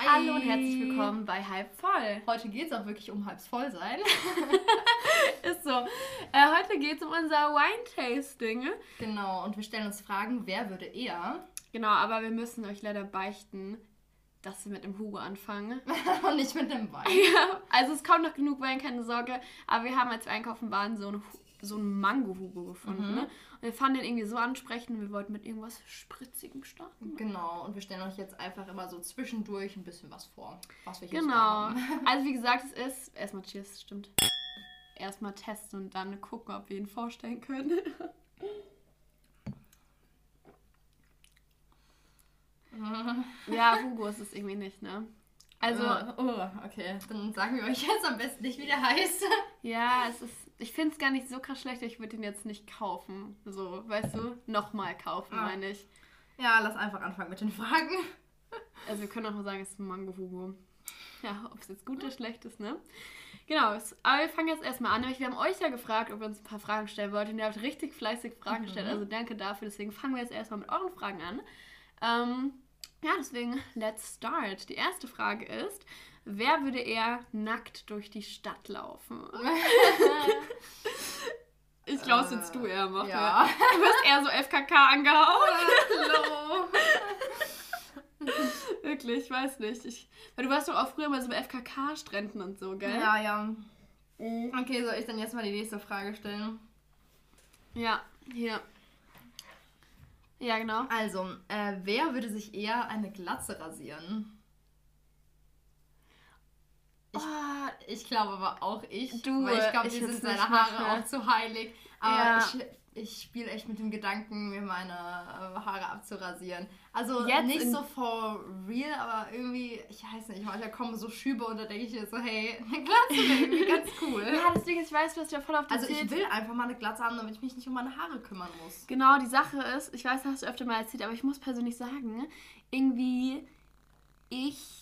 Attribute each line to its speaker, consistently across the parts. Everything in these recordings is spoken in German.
Speaker 1: Hi. Hallo und herzlich willkommen bei Halb voll.
Speaker 2: Heute geht es auch wirklich um halb voll sein.
Speaker 1: Ist so. Äh, heute geht es um unser Wine-Tasting.
Speaker 2: Genau, und wir stellen uns Fragen, wer würde eher?
Speaker 1: Genau, aber wir müssen euch leider beichten, dass wir mit dem Hugo anfangen.
Speaker 2: und nicht mit dem Wein.
Speaker 1: Ja, also es kommt noch genug Wein, keine Sorge. Aber wir haben als wir einkaufen waren so ein so einen Mango-Hugo gefunden. Mhm. Ne? Und wir fanden den irgendwie so ansprechend und wir wollten mit irgendwas Spritzigem starten.
Speaker 2: Genau, und wir stellen euch jetzt einfach immer so zwischendurch ein bisschen was vor, was wir
Speaker 1: hier genau. haben. Also wie gesagt, es ist, erstmal Cheers, stimmt. Erstmal testen und dann gucken, ob wir ihn vorstellen können. ja, Hugo ist es irgendwie nicht, ne?
Speaker 2: Also, oh, oh, okay. Dann sagen wir euch jetzt am besten nicht, wie der heißt.
Speaker 1: Ja, es ist ich finde es gar nicht so krass schlecht, ich würde ihn jetzt nicht kaufen. So, weißt du, nochmal kaufen, ah. meine ich.
Speaker 2: Ja, lass einfach anfangen mit den Fragen.
Speaker 1: Also wir können auch mal sagen, es ist ein Mango Hugo. Ja, ob es jetzt gut oder schlecht ist, ne? Genau, aber wir fangen jetzt erstmal an. Wir haben euch ja gefragt, ob ihr uns ein paar Fragen stellen wollt. Und ihr habt richtig fleißig Fragen gestellt. Mhm. Also danke dafür. Deswegen fangen wir jetzt erstmal mit euren Fragen an. Ähm, ja, deswegen, let's start. Die erste Frage ist, Wer würde eher nackt durch die Stadt laufen? ich glaube, es würdest du eher. Ja. Du wirst eher so FKK angehauen. Hallo. Wirklich, ich weiß nicht. Ich, weil du warst doch auch früher mal so bei FKK-Stränden und so, gell?
Speaker 2: Ja, ja. Mhm. Okay, soll ich dann jetzt mal die nächste Frage stellen?
Speaker 1: Ja, hier. Ja, genau.
Speaker 2: Also, äh, wer würde sich eher eine Glatze rasieren? Ich, oh, ich glaube aber auch ich. Du, weil ich glaube, mir sind seine Haare machen. auch zu heilig. Aber ja. ich, ich spiele echt mit dem Gedanken, mir meine äh, Haare abzurasieren. Also Jetzt nicht so for real, aber irgendwie, ich weiß nicht, manchmal kommen so Schübe und da denke ich mir so, hey, eine Glatze wäre irgendwie ganz cool.
Speaker 1: ja, deswegen, ich weiß, du hast ja voll auf
Speaker 2: die Also ich will einfach mal eine Glatze haben, damit ich mich nicht um meine Haare kümmern muss.
Speaker 1: Genau, die Sache ist, ich weiß, das hast du öfter mal erzählt, aber ich muss persönlich sagen, irgendwie, ich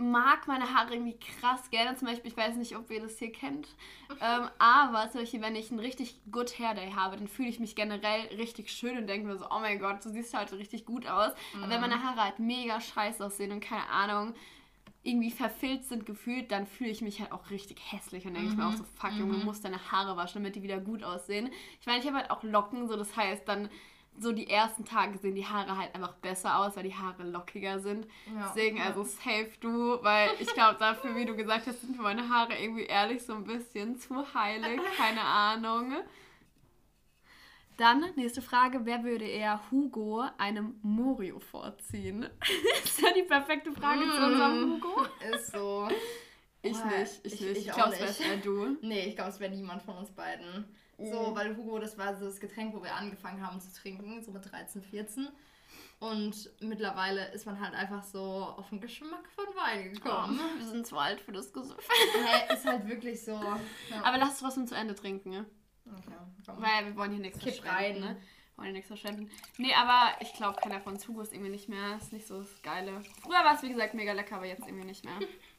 Speaker 1: mag meine Haare irgendwie krass gerne. Zum Beispiel, ich weiß nicht, ob ihr das hier kennt. Ähm, aber zum Beispiel, wenn ich einen richtig good Hair Day habe, dann fühle ich mich generell richtig schön und denke mir so, oh mein Gott, du siehst heute richtig gut aus. Mhm. Aber wenn meine Haare halt mega scheiße aussehen und keine Ahnung, irgendwie verfilzt sind gefühlt, dann fühle ich mich halt auch richtig hässlich und denke mhm. ich mir auch so, fuck, Junge, mhm. musst deine Haare waschen, damit die wieder gut aussehen. Ich meine, ich habe halt auch Locken, so das heißt, dann so die ersten Tage sehen die Haare halt einfach besser aus, weil die Haare lockiger sind. Ja, Deswegen, also safe du, weil ich glaube dafür, wie du gesagt hast, sind meine Haare irgendwie ehrlich so ein bisschen zu heilig, keine Ahnung. Dann, nächste Frage, wer würde eher Hugo einem Morio vorziehen? ist ja die perfekte Frage mm, zu unserem Hugo.
Speaker 2: Ist so.
Speaker 1: Ich oh, nicht, ich, ich nicht. Ich, ich glaube, es
Speaker 2: wäre eher du. Nee, ich glaube, es wäre niemand von uns beiden. So, mhm. weil Hugo, das war so das Getränk, wo wir angefangen haben zu trinken, so mit 13, 14. Und mittlerweile ist man halt einfach so auf den Geschmack von Wein gekommen.
Speaker 1: Oh, wir sind zu alt für das Gesuff.
Speaker 2: Hä, ist halt wirklich so.
Speaker 1: Ja. Aber lass es trotzdem zu Ende trinken, ne? Okay, komm. Weil wir wollen hier nichts
Speaker 2: Kipp verschwenden,
Speaker 1: ne? Wir wollen hier nichts verschwenden. Nee, aber ich glaube, keiner von Hugo ist irgendwie nicht mehr. Ist nicht so das Geile. Früher war es, wie gesagt, mega lecker, aber jetzt irgendwie nicht mehr.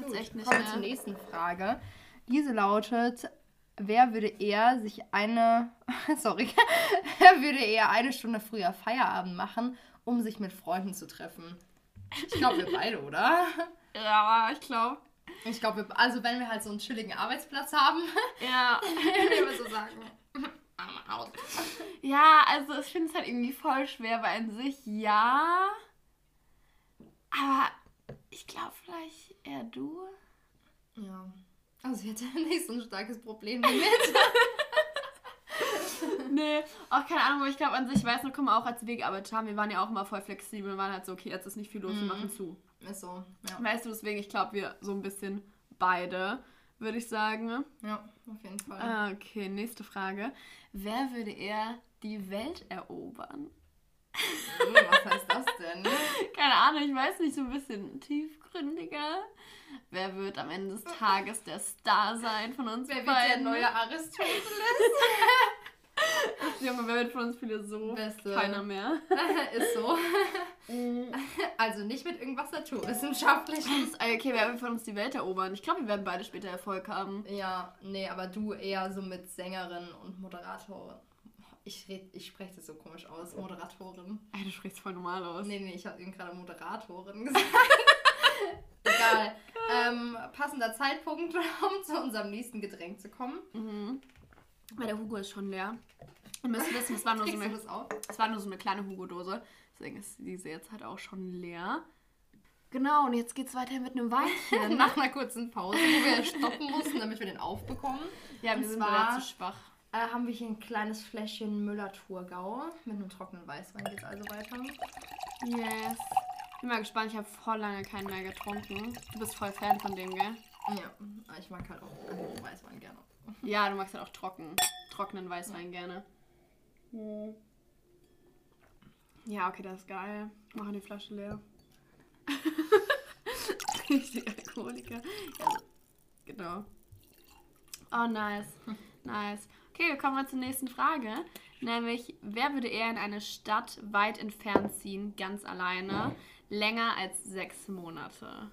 Speaker 2: Jetzt echt nicht Kommen mehr. zur nächsten Frage. Diese lautet, wer würde eher sich eine, sorry, wer würde eher eine Stunde früher Feierabend machen, um sich mit Freunden zu treffen? Ich glaube, wir beide, oder?
Speaker 1: Ja, ich glaube.
Speaker 2: Ich glaube, also wenn wir halt so einen chilligen Arbeitsplatz haben,
Speaker 1: ja,
Speaker 2: würde ich so sagen.
Speaker 1: Ja, also ich finde es halt irgendwie voll schwer, weil an sich ja. Aber ich glaube vielleicht eher du.
Speaker 2: Ja. Also sie hat ja nicht so ein starkes Problem damit.
Speaker 1: nee, auch keine Ahnung, aber ich glaube an sich, ich weiß noch, kommen wir auch als wir gearbeitet haben, wir waren ja auch immer voll flexibel und waren halt so, okay, jetzt ist nicht viel los, mhm. wir machen zu.
Speaker 2: Ist so, ja.
Speaker 1: Weißt du, deswegen, ich glaube, wir so ein bisschen beide, würde ich sagen.
Speaker 2: Ja, auf jeden Fall.
Speaker 1: Okay, nächste Frage. Wer würde eher die Welt erobern?
Speaker 2: Oh, was heißt das denn?
Speaker 1: Keine Ahnung, ich weiß nicht, so ein bisschen tiefgründiger. Wer wird am Ende des Tages der Star sein von uns
Speaker 2: Wer
Speaker 1: beiden?
Speaker 2: wird der neue Aristoteles?
Speaker 1: Junge, wer wird von uns Philosoph?
Speaker 2: Beste.
Speaker 1: Keiner mehr.
Speaker 2: Ist so. Mhm. also nicht mit irgendwas Naturwissenschaftliches.
Speaker 1: Okay, wer wird von uns die Welt erobern? Ich glaube, wir werden beide später Erfolg haben.
Speaker 2: Ja, nee, aber du eher so mit Sängerin und Moderatorin. Ich, ich spreche das so komisch aus, Moderatorin.
Speaker 1: Ey, du sprichst voll normal aus.
Speaker 2: Nee, nee, ich habe eben gerade Moderatorin gesagt. Egal. Ähm, passender Zeitpunkt, um zu unserem nächsten Getränk zu kommen.
Speaker 1: Mhm. Weil der Hugo ist schon leer. Ihr müsst wissen, es war nur so eine, es war nur so eine kleine Hugo-Dose. Deswegen ist diese jetzt halt auch schon leer. Genau, und jetzt geht's weiter mit einem Weinchen.
Speaker 2: Nach einer kurzen Pause, wo wir stoppen mussten, damit wir den aufbekommen. Ja, wir sind zwar, zu schwach. Äh, haben wir hier ein kleines Fläschchen Müller-Thurgau. Mit einem trockenen Weißwein geht's also weiter.
Speaker 1: Yes. Bin mal gespannt, ich habe voll lange keinen mehr getrunken. Du bist voll Fan von dem, gell?
Speaker 2: Ja, ich mag halt auch Weißwein gerne.
Speaker 1: Ja, du magst halt auch trocken, trockenen Weißwein ja. gerne. Hm. Ja, okay, das ist geil. Machen die Flasche leer. Richtig Alkoholiker. Ja, genau. Oh, nice. Nice. Okay, wir kommen mal zur nächsten Frage. Nämlich, wer würde eher in eine Stadt weit entfernt ziehen, ganz alleine, länger als sechs Monate?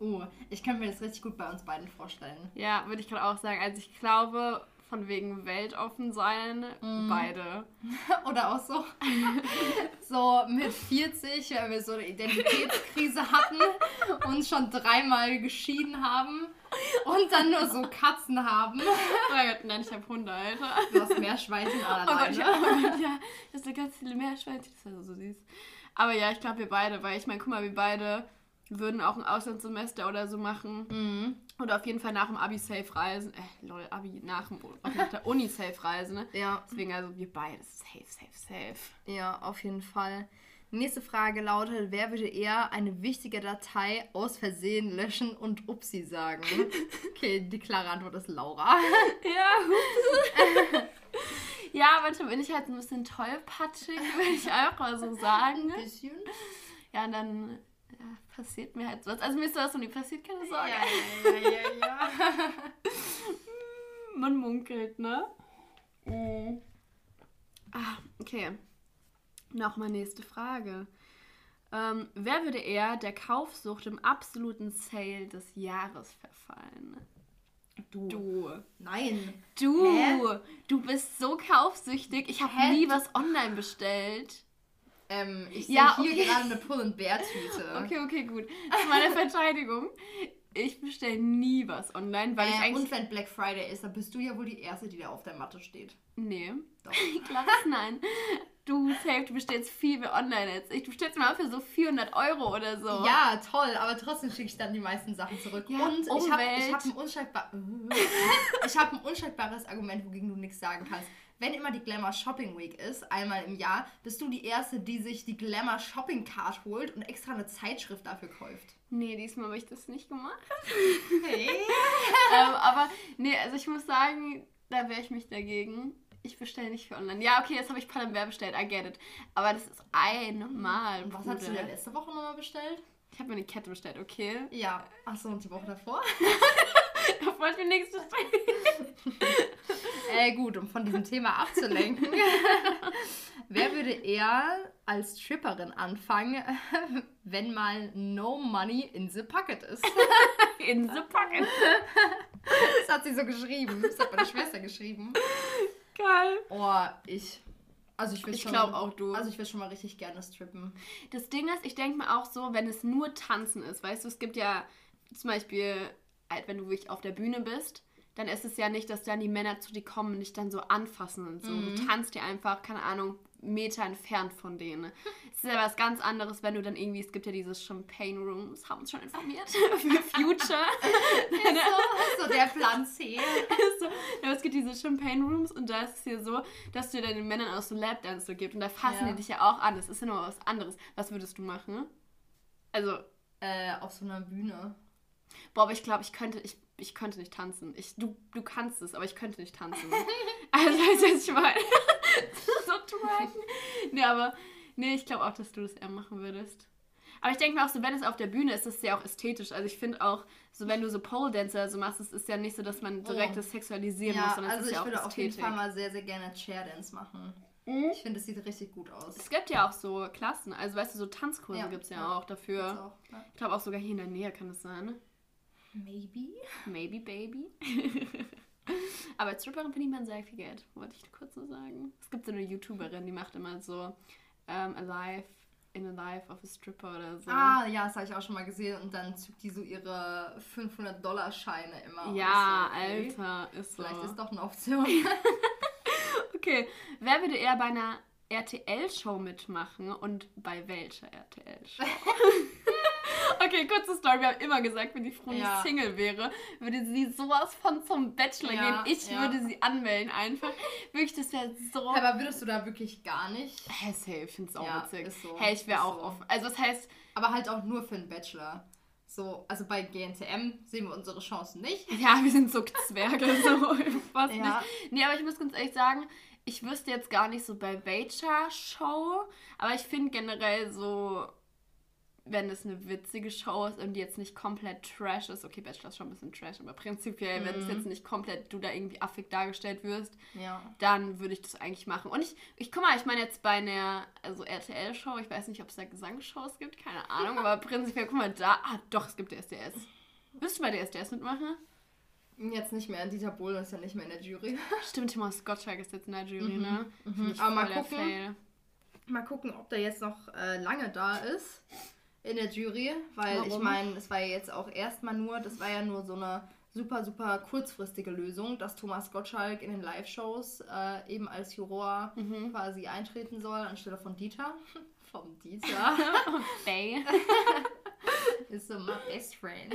Speaker 2: Oh, ich kann mir das richtig gut bei uns beiden vorstellen.
Speaker 1: Ja, würde ich gerade auch sagen. Also ich glaube, von wegen weltoffen sein, mm. beide.
Speaker 2: Oder auch so, so mit 40, wenn wir so eine Identitätskrise hatten und schon dreimal geschieden haben und dann nur so Katzen haben.
Speaker 1: Oh Gott, nein, ich habe Hunde, Alter.
Speaker 2: Du hast Meerschweinchen alleine. Oh Gott,
Speaker 1: ja, oh Gott, ja, das sind ganz viele Meerschweinchen, das wäre so süß. Aber ja, ich glaube wir beide, weil ich meine, guck mal, wir beide würden auch ein Auslandssemester oder so machen. Mhm. Oder auf jeden Fall nach dem Abi safe reisen. Äh, lol, Abi nach, dem, nach der Uni safe reisen, ne? Ja. Deswegen also wir beide safe, safe, safe.
Speaker 2: Ja, auf jeden Fall. Nächste Frage lautet, wer würde eher eine wichtige Datei aus Versehen löschen und Upsi sagen? Okay, die klare Antwort ist Laura.
Speaker 1: Ja, Ja, manchmal bin ich halt ein bisschen tollpatschig, würde ich auch mal so sagen. Ein bisschen. Ja, und dann passiert mir halt was. Also mir ist das noch nie passiert, keine Sorge. Ja, ja, ja, ja. ja. Man munkelt, ne? Mhm. Ah, okay. Nochmal nächste Frage. Ähm, wer würde eher der Kaufsucht im absoluten Sale des Jahres verfallen?
Speaker 2: Du. Du. Nein.
Speaker 1: Du. Hä? Du bist so kaufsüchtig. Ich habe nie was online bestellt.
Speaker 2: Ähm, ich sehe ja, hier okay. gerade eine Pull and Bear Tüte.
Speaker 1: Okay, okay, gut. Zu meiner Verteidigung. Ich bestelle nie was online, weil äh, ich eigentlich.
Speaker 2: Und wenn Black Friday ist, dann bist du ja wohl die Erste, die da auf der Matte steht.
Speaker 1: Nee. Doch. Klar, nein. Du, safe, du bestellst viel mehr online als ich. Du bestellst mal für so 400 Euro oder so.
Speaker 2: Ja, toll, aber trotzdem schicke ich dann die meisten Sachen zurück. Ja, und ich habe hab ein, unschaltbar hab ein unschaltbares Argument, wogegen du nichts sagen kannst wenn immer die Glamour Shopping Week ist, einmal im Jahr, bist du die Erste, die sich die Glamour Shopping Card holt und extra eine Zeitschrift dafür kauft.
Speaker 1: Nee, diesmal habe ich das nicht gemacht. Hey. ähm, aber nee, also ich muss sagen, da wehre ich mich dagegen. Ich bestelle nicht für online. Ja, okay, jetzt habe ich Palamber bestellt, I get it. Aber das ist einmal.
Speaker 2: Was hast du denn letzte Woche nochmal bestellt?
Speaker 1: Ich habe mir eine Kette bestellt, okay?
Speaker 2: Ja. Achso, und die Woche davor?
Speaker 1: Auf was für nächstes
Speaker 2: äh, gut, um von diesem Thema abzulenken. Wer würde eher als Tripperin anfangen, wenn mal no money in the pocket ist?
Speaker 1: in the pocket.
Speaker 2: Das hat sie so geschrieben. Das hat meine Schwester geschrieben.
Speaker 1: Geil.
Speaker 2: Oh, ich. Also ich
Speaker 1: will Ich glaube auch du.
Speaker 2: Also ich will schon mal richtig gerne strippen.
Speaker 1: Das Ding ist, ich denke mir auch so, wenn es nur Tanzen ist, weißt du, es gibt ja zum Beispiel, wenn du wirklich auf der Bühne bist, dann ist es ja nicht, dass dann die Männer zu dir kommen und dich dann so anfassen und so. Mhm. Du tanzt dir einfach, keine Ahnung, Meter entfernt von denen. Es ist ja was ganz anderes, wenn du dann irgendwie, es gibt ja dieses Champagne Rooms, haben uns schon informiert, für Future.
Speaker 2: so, so der Plan C.
Speaker 1: so, ja, es gibt diese Champagne Rooms und da ist es ja so, dass du dann den Männern auch so Lapdance so gibt und da fassen ja. die dich ja auch an. Das ist ja nur was anderes. Was würdest du machen? Also.
Speaker 2: Äh, auf so einer Bühne.
Speaker 1: Boah, aber ich glaube, ich könnte, ich ich könnte nicht tanzen. Ich, du, du kannst es, aber ich könnte nicht tanzen. also, weißt du, was ich meine? so tracken. Nee, aber nee, ich glaube auch, dass du das eher machen würdest. Aber ich denke mir auch so, wenn es auf der Bühne ist, ist es ja auch ästhetisch. Also ich finde auch, so wenn du so Pole Dancer so machst, es ist ja nicht so, dass man direkt oh. das sexualisieren ja, muss, sondern
Speaker 2: also
Speaker 1: es ist ja auch
Speaker 2: Also ich würde auf jeden Fall mal sehr, sehr gerne Chair Dance machen. Mhm. Ich finde, es sieht richtig gut aus.
Speaker 1: Es gibt ja auch so Klassen, also weißt du, so Tanzkurse ja, gibt es ja, ja, auch dafür. Auch, ja. Ich glaube auch sogar hier in der Nähe kann es sein.
Speaker 2: Maybe.
Speaker 1: Maybe, baby. Aber als Stripperin verdient man sehr viel Geld, wollte ich kurz so sagen. Es gibt so eine YouTuberin, die macht immer so ähm, Alive in a life of a stripper oder so.
Speaker 2: Ah, ja, das habe ich auch schon mal gesehen. Und dann zückt die so ihre 500-Dollar-Scheine immer.
Speaker 1: Ja, so, okay. Alter, ist
Speaker 2: so. Vielleicht ist doch eine Option.
Speaker 1: okay, wer würde eher bei einer RTL-Show mitmachen und bei welcher RTL-Show? Okay, kurze Story. Wir haben immer gesagt, wenn die Frau ja. Single wäre, würde sie sowas von zum Bachelor ja, gehen. Ich ja. würde sie anmelden einfach. Wirklich, das wäre so.
Speaker 2: Aber würdest du da wirklich gar nicht?
Speaker 1: Hä, hey, safe, ich finde es auch witzig. So. Hey, ich wäre auch so. offen. Also, das heißt.
Speaker 2: Aber halt auch nur für einen Bachelor. So, also bei GNTM sehen wir unsere Chancen nicht.
Speaker 1: Ja, wir sind so Zwerge, so fast ja. nicht. Nee, aber ich muss ganz ehrlich sagen, ich wüsste jetzt gar nicht so bei welcher Show, aber ich finde generell so wenn es eine witzige Show ist und die jetzt nicht komplett Trash ist, okay, Bachelor ist schon ein bisschen Trash, aber prinzipiell, mhm. wenn es mhm. jetzt nicht komplett du da irgendwie affig dargestellt wirst, ja. dann würde ich das eigentlich machen. Und ich, ich guck mal, ich meine jetzt bei einer also RTL-Show, ich weiß nicht, ob es da Gesangsshows gibt, keine Ahnung, aber prinzipiell, guck mal, da, ah doch, es gibt DSDS. Wirst du bei DSDS mitmachen?
Speaker 2: Jetzt nicht mehr. Dieter Bohlen ist ja nicht mehr in der Jury.
Speaker 1: Stimmt, Thomas Gottschalk ist jetzt in der Jury, mhm. ne?
Speaker 2: Mhm. Aber mal gucken, mal gucken, ob der jetzt noch äh, lange da ist in der Jury, weil Warum? ich meine, es war ja jetzt auch erstmal nur, das war ja nur so eine super, super kurzfristige Lösung, dass Thomas Gottschalk in den Live-Shows äh, eben als Juror mhm. quasi eintreten soll, anstelle von Dieter. Vom Dieter. Bay. Ist so my best friend.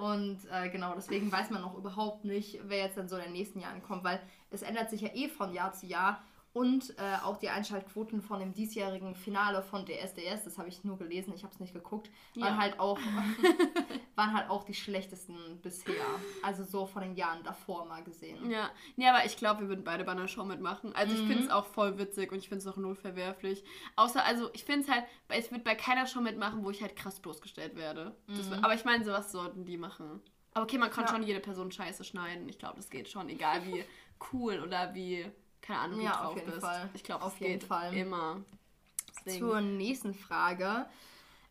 Speaker 2: Und äh, genau, deswegen weiß man noch überhaupt nicht, wer jetzt dann so in den nächsten Jahren kommt, weil es ändert sich ja eh von Jahr zu Jahr und äh, auch die Einschaltquoten von dem diesjährigen Finale von DSDS, das habe ich nur gelesen, ich habe es nicht geguckt, waren ja. halt auch waren halt auch die schlechtesten bisher. Also so von den Jahren davor mal gesehen.
Speaker 1: Ja, nee, aber ich glaube, wir würden beide bei einer Show mitmachen. Also mhm. ich finde es auch voll witzig und ich finde es auch null verwerflich. Außer, also ich finde es halt, ich würde bei keiner Show mitmachen, wo ich halt krass bloßgestellt werde. Mhm. Wird, aber ich meine, sowas sollten die machen. Aber okay, man kann ja. schon jede Person scheiße schneiden. Ich glaube, das geht schon, egal wie cool oder wie keine Ahnung, wie ja, drauf auf jeden bist. Fall. Ich glaube, auf jeden Fall immer.
Speaker 2: Deswegen. Zur nächsten Frage.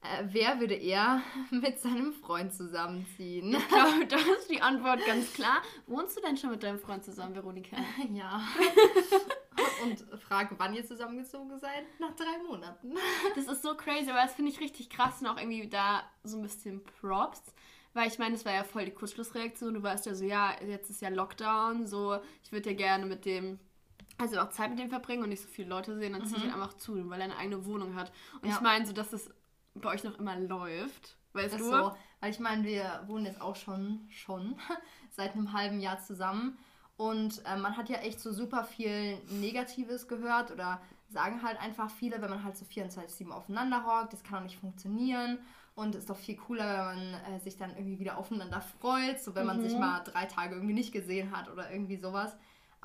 Speaker 2: Äh, wer würde eher mit seinem Freund zusammenziehen?
Speaker 1: Ich glaube, da ist die Antwort ganz klar. Wohnst du denn schon mit deinem Freund zusammen, Veronika?
Speaker 2: Ja. Und frage, wann ihr zusammengezogen seid? Nach drei Monaten.
Speaker 1: Das ist so crazy, aber das finde ich richtig krass und auch irgendwie da so ein bisschen Props. Weil ich meine, es war ja voll die Kurzschlussreaktion. Du weißt ja so, ja, jetzt ist ja Lockdown, so, ich würde ja gerne mit dem also auch Zeit mit dem verbringen und nicht so viele Leute sehen, dann mhm. ziehe ich halt einfach zu, weil er eine eigene Wohnung hat. Und ja. ich meine so, dass es bei euch noch immer läuft. Weißt du? So,
Speaker 2: weil ich meine, wir wohnen jetzt auch schon, schon seit einem halben Jahr zusammen. Und äh, man hat ja echt so super viel Negatives gehört oder sagen halt einfach viele, wenn man halt so 24-7 aufeinander hockt, das kann auch nicht funktionieren. Und es ist doch viel cooler, wenn man äh, sich dann irgendwie wieder aufeinander freut, so wenn mhm. man sich mhm. mal drei Tage irgendwie nicht gesehen hat oder irgendwie sowas.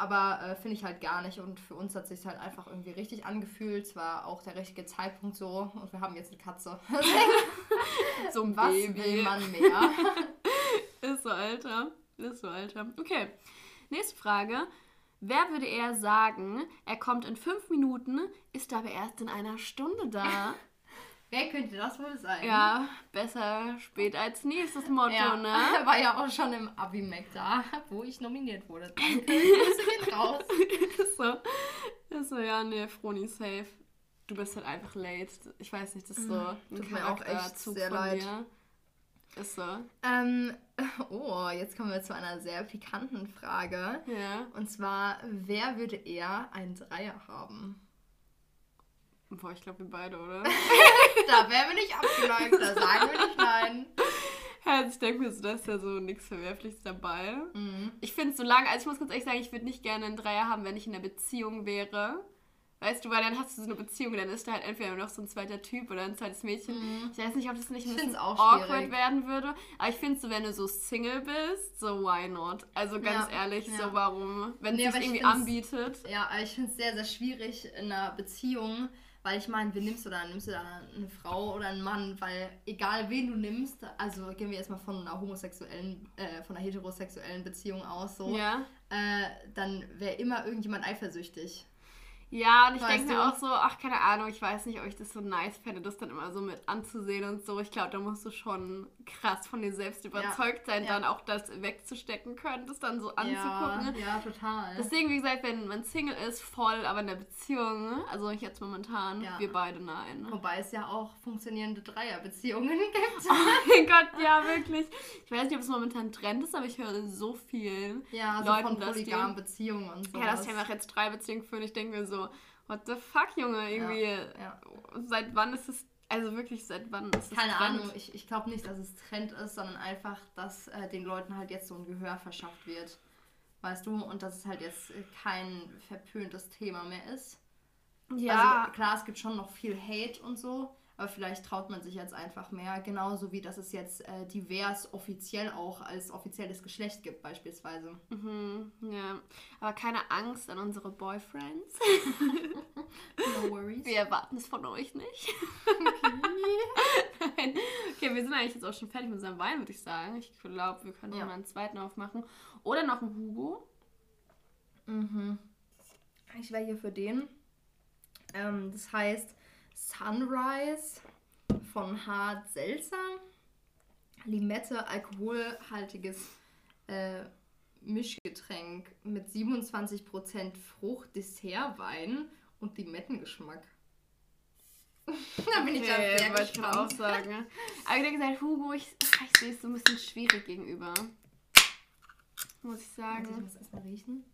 Speaker 2: Aber äh, finde ich halt gar nicht. Und für uns hat es sich halt einfach irgendwie richtig angefühlt. Es war auch der richtige Zeitpunkt so. Und wir haben jetzt eine Katze. so ein Was Baby. will man mehr?
Speaker 1: Ist so, Alter. Ist so, Alter. Okay. Nächste Frage. Wer würde eher sagen, er kommt in fünf Minuten, ist aber erst in einer Stunde da?
Speaker 2: Wer könnte das wohl sein?
Speaker 1: Ja, besser spät als nie ist das Motto, ja, ne?
Speaker 2: War ja auch schon im Abi-Mac da, wo ich nominiert wurde. Danke, gehen raus.
Speaker 1: ist so. So, ja, nee, Froni safe. Du bist halt einfach late. Ich weiß nicht, das ist so mhm. ein Tut mir auch echt sehr von leid. dir. Ist so.
Speaker 2: Ähm, oh, jetzt kommen wir zu einer sehr pikanten Frage. Ja. Und zwar, wer würde eher einen Dreier haben?
Speaker 1: Boah, ich glaube wir beide, oder?
Speaker 2: da wären wir nicht abgeneigt, da sagen wir nicht nein.
Speaker 1: Also ich denke mir so, da ist ja so nichts Verwerfliches dabei. Mhm. Ich finde es so lange, also ich muss ganz ehrlich sagen, ich würde nicht gerne einen Dreier haben, wenn ich in einer Beziehung wäre. Weißt du, weil dann hast du so eine Beziehung, dann ist da halt entweder noch so ein zweiter Typ oder ein zweites Mädchen. Mhm. Ich weiß nicht, ob das nicht ein bisschen awkward schwierig. werden würde. Aber ich finde so, wenn du so Single bist, so why not? Also ganz ja, ehrlich, ja. so warum? Wenn nee, es sich irgendwie anbietet.
Speaker 2: Ja, ich finde es sehr, sehr schwierig in einer Beziehung weil ich meine, wen nimmst du da? Nimmst du da eine Frau oder einen Mann? Weil egal wen du nimmst, also gehen wir erstmal von einer homosexuellen, äh, von einer heterosexuellen Beziehung aus, so, ja. äh, dann wäre immer irgendjemand eifersüchtig.
Speaker 1: Ja, und ich denke mir auch so, ach, keine Ahnung, ich weiß nicht, ob ich das so nice fände, das dann immer so mit anzusehen und so. Ich glaube, da musst du schon krass von dir selbst überzeugt ja. sein, ja. dann auch das wegzustecken können, das dann so anzugucken.
Speaker 2: Ja, ja, total.
Speaker 1: Deswegen, wie gesagt, wenn man Single ist, voll, aber in der Beziehung, also ich jetzt momentan, wir beide nein.
Speaker 2: Wobei es ja auch funktionierende Dreierbeziehungen gibt.
Speaker 1: Oh mein Gott, ja, wirklich. Ich weiß nicht, ob es momentan Trend ist, aber ich höre so viel
Speaker 2: ja, so Leuten, von polygamen Beziehungen und so.
Speaker 1: Ja, dass die einfach jetzt drei Beziehungen führen. Ich denke mir so, what the fuck, Junge, irgendwie. Ja. Seit wann ist es, also wirklich, seit wann ist es
Speaker 2: Keine Trend? Ahnung, ich, ich glaube nicht, dass es Trend ist, sondern einfach, dass äh, den Leuten halt jetzt so ein Gehör verschafft wird. Weißt du? Und dass es halt jetzt kein verpöntes Thema mehr ist. Ja. Also klar, es gibt schon noch viel Hate und so, aber vielleicht traut man sich jetzt einfach mehr, genauso wie dass es jetzt äh, divers offiziell auch als offizielles Geschlecht gibt, beispielsweise.
Speaker 1: Mhm, ja, aber keine Angst an unsere Boyfriends. no worries. Wir erwarten es von euch nicht. Okay. okay, wir sind eigentlich jetzt auch schon fertig mit unserem Wein, würde ich sagen. Ich glaube, wir können ja. mal einen zweiten aufmachen. Oder noch einen Hugo.
Speaker 2: Mhm. Ich wäre hier für den. Ähm, das heißt Sunrise von Hart Seltsam. Limette, alkoholhaltiges äh, Mischgetränk mit 27% Frucht, Dessertwein und Limettengeschmack.
Speaker 1: da bin ich ja sehr gespannt. Ich auch sagen. Aber ich denke, gesagt, Hugo, ich, ich sehe es so ein bisschen schwierig gegenüber. Muss ich sagen.
Speaker 2: Muss ich was erstmal riechen?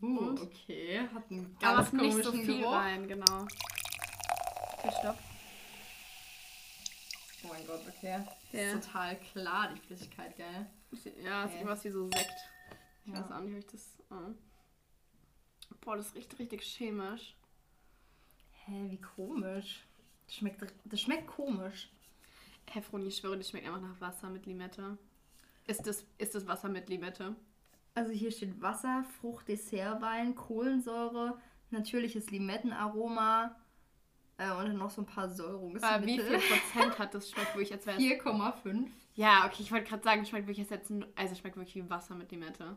Speaker 2: Uh, okay. Hat einen ganz
Speaker 1: Aber komischen nicht so viel Geruch. rein, genau. Okay, stopp.
Speaker 2: Oh mein Gott, okay. Ja. ist total klar, die Flüssigkeit, gell?
Speaker 1: Ja, es okay. sieht was wie so Sekt. Ich ja. weiß auch nicht, ob ich das. Oh. Boah, das riecht richtig chemisch.
Speaker 2: Hä, wie komisch. Das schmeckt, das schmeckt komisch.
Speaker 1: Hä, Froni, ich schwöre, das schmeckt einfach nach Wasser mit Limette. Ist das, ist das Wasser mit Limette?
Speaker 2: Also hier steht Wasser, Frucht, Dessertwein, Kohlensäure, natürliches Limettenaroma, äh, und dann noch so ein paar Säurungsmittel.
Speaker 1: Aber wie viel Prozent hat das schmeckt wirklich
Speaker 2: als wäre 4,5.
Speaker 1: Ja, okay, ich wollte gerade sagen, schmeckt wirklich jetzt, also schmeckt wirklich wie Wasser mit Limette.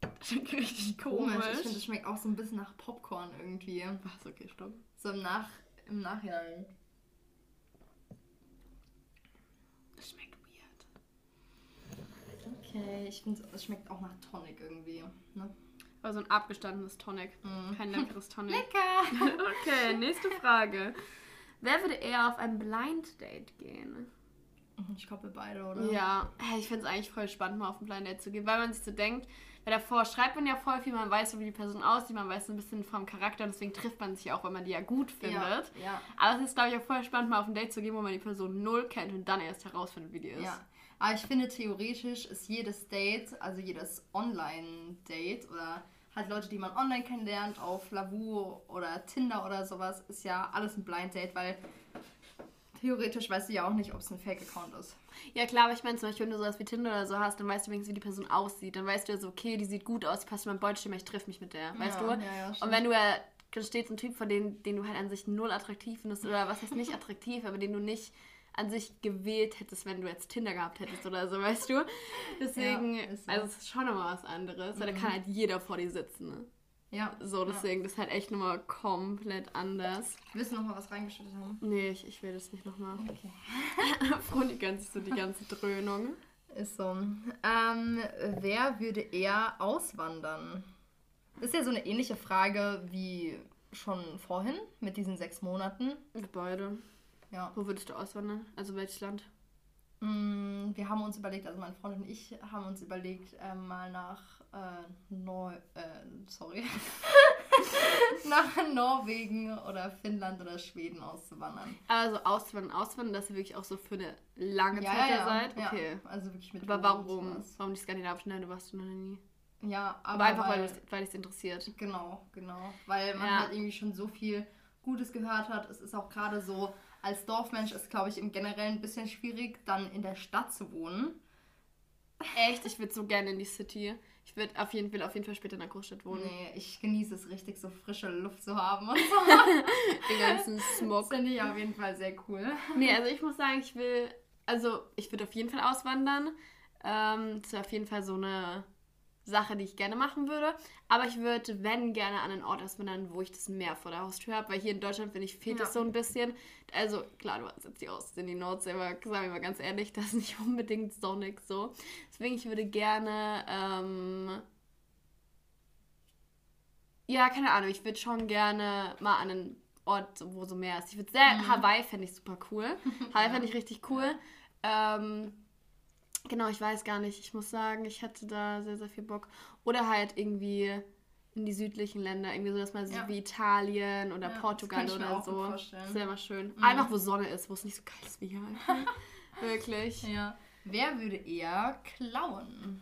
Speaker 2: Das schmeckt richtig komisch. komisch. Ich finde, das schmeckt auch so ein bisschen nach Popcorn irgendwie.
Speaker 1: Was, okay, stopp.
Speaker 2: So im, Nach im Nachhinein.
Speaker 1: Das schmeckt weird.
Speaker 2: Okay, ich finde, es schmeckt auch nach Tonic irgendwie. Ne?
Speaker 1: Aber so ein abgestandenes Tonic. Mm. Kein leckeres Tonic.
Speaker 2: Lecker!
Speaker 1: okay, nächste Frage. Wer würde eher auf ein Blind Date gehen?
Speaker 2: Ich glaube, wir beide, oder?
Speaker 1: Ja, ich finde es eigentlich voll spannend, mal auf ein Blind Date zu gehen, weil man sich so denkt, weil davor schreibt man ja voll viel, man weiß, wie die Person aussieht, man weiß so ein bisschen vom Charakter und deswegen trifft man sich auch, wenn man die ja gut findet. Ja, ja. Aber es ist, glaube ich, auch voll spannend, mal auf ein Date zu gehen, wo man die Person null kennt und dann erst herausfindet, wie die ist.
Speaker 2: Ja. Aber ich finde, theoretisch ist jedes Date, also jedes Online-Date oder halt Leute, die man online kennenlernt, auf Lavu oder Tinder oder sowas, ist ja alles ein Blind Date, weil theoretisch weißt du ja auch nicht, ob es ein Fake-Account ist.
Speaker 1: Ja klar, aber ich meine zum Beispiel, wenn du sowas wie Tinder oder so hast, dann weißt du wenigstens, wie die Person aussieht. Dann weißt du ja so, okay, die sieht gut aus, die passt in mein Beuteschema, ich triff mich mit der, weißt ja, du? Ja, ja, Und wenn du ja, da steht so ein Typ, von dem, den du halt an sich null attraktiv findest, oder was heißt nicht attraktiv, aber den du nicht an sich gewählt hättest, wenn du jetzt Tinder gehabt hättest oder so, weißt du? Deswegen, ja, so. also es ist schon nochmal was anderes, weil mhm. da kann halt jeder vor dir sitzen. Ne? Ja. So, deswegen, ja. das ist halt echt nochmal komplett anders.
Speaker 2: Willst du nochmal was reingeschüttet haben?
Speaker 1: Nee, ich, ich will das nicht nochmal. Okay. Die ganze, so die ganze Dröhnung.
Speaker 2: Ist so. Ähm, wer würde eher auswandern? Das ist ja so eine ähnliche Frage wie schon vorhin mit diesen sechs Monaten.
Speaker 1: Beide. Ja. Wo würdest du auswandern? Also welches Land?
Speaker 2: Mm, wir haben uns überlegt, also mein Freund und ich haben uns überlegt, äh, mal nach äh, Neu äh, sorry. nach Norwegen oder Finnland oder Schweden auszuwandern.
Speaker 1: Also auswandern, auswandern, dass ihr wirklich auch so für eine lange ja, Zeit ja, seid? Okay. Ja,
Speaker 2: also wirklich mit
Speaker 1: Aber warum? Warum die skandinavischen Länder warst du noch nie?
Speaker 2: Ja,
Speaker 1: aber, aber einfach, weil, weil es interessiert.
Speaker 2: Genau, genau. Weil man halt irgendwie schon so viel Gutes gehört hat. Es ist auch gerade so, als Dorfmensch ist, glaube ich, im Generellen ein bisschen schwierig, dann in der Stadt zu wohnen.
Speaker 1: Echt? Ich würde so gerne in die City. Ich würde auf jeden, will auf jeden Fall später in der Großstadt wohnen.
Speaker 2: Nee, ich genieße es richtig, so frische Luft zu haben und so.
Speaker 1: Den ganzen Smog.
Speaker 2: Finde ich auf jeden Fall sehr cool.
Speaker 1: Nee, also ich muss sagen, ich will, also ich würde auf jeden Fall auswandern. Ähm, das wäre auf jeden Fall so eine Sache, die ich gerne machen würde. Aber ich würde, wenn, gerne an einen Ort auswandern, wo ich das Meer vor der Haustür habe. Weil hier in Deutschland, finde ich, fehlt ja. das so ein bisschen. Also, klar, du hast jetzt die Aussicht in die Nordsee, aber sagen wir mal ganz ehrlich, das ist nicht unbedingt sonnig so. Deswegen, ich würde gerne, ähm, ja, keine Ahnung, ich würde schon gerne mal an einen Ort, wo so Meer ist. Ich würde sehr, mhm. Hawaii fände ich super cool. Hawaii fände ich richtig cool. Ähm, Genau, ich weiß gar nicht. Ich muss sagen, ich hatte da sehr, sehr viel Bock. Oder halt irgendwie in die südlichen Länder, irgendwie so, dass man ja. wie Italien oder ja, Portugal oder so. Das ja immer schön. Mhm. Einfach, wo Sonne ist, wo es nicht so kalt ist wie hier. Wirklich.
Speaker 2: Ja. Wer würde eher klauen?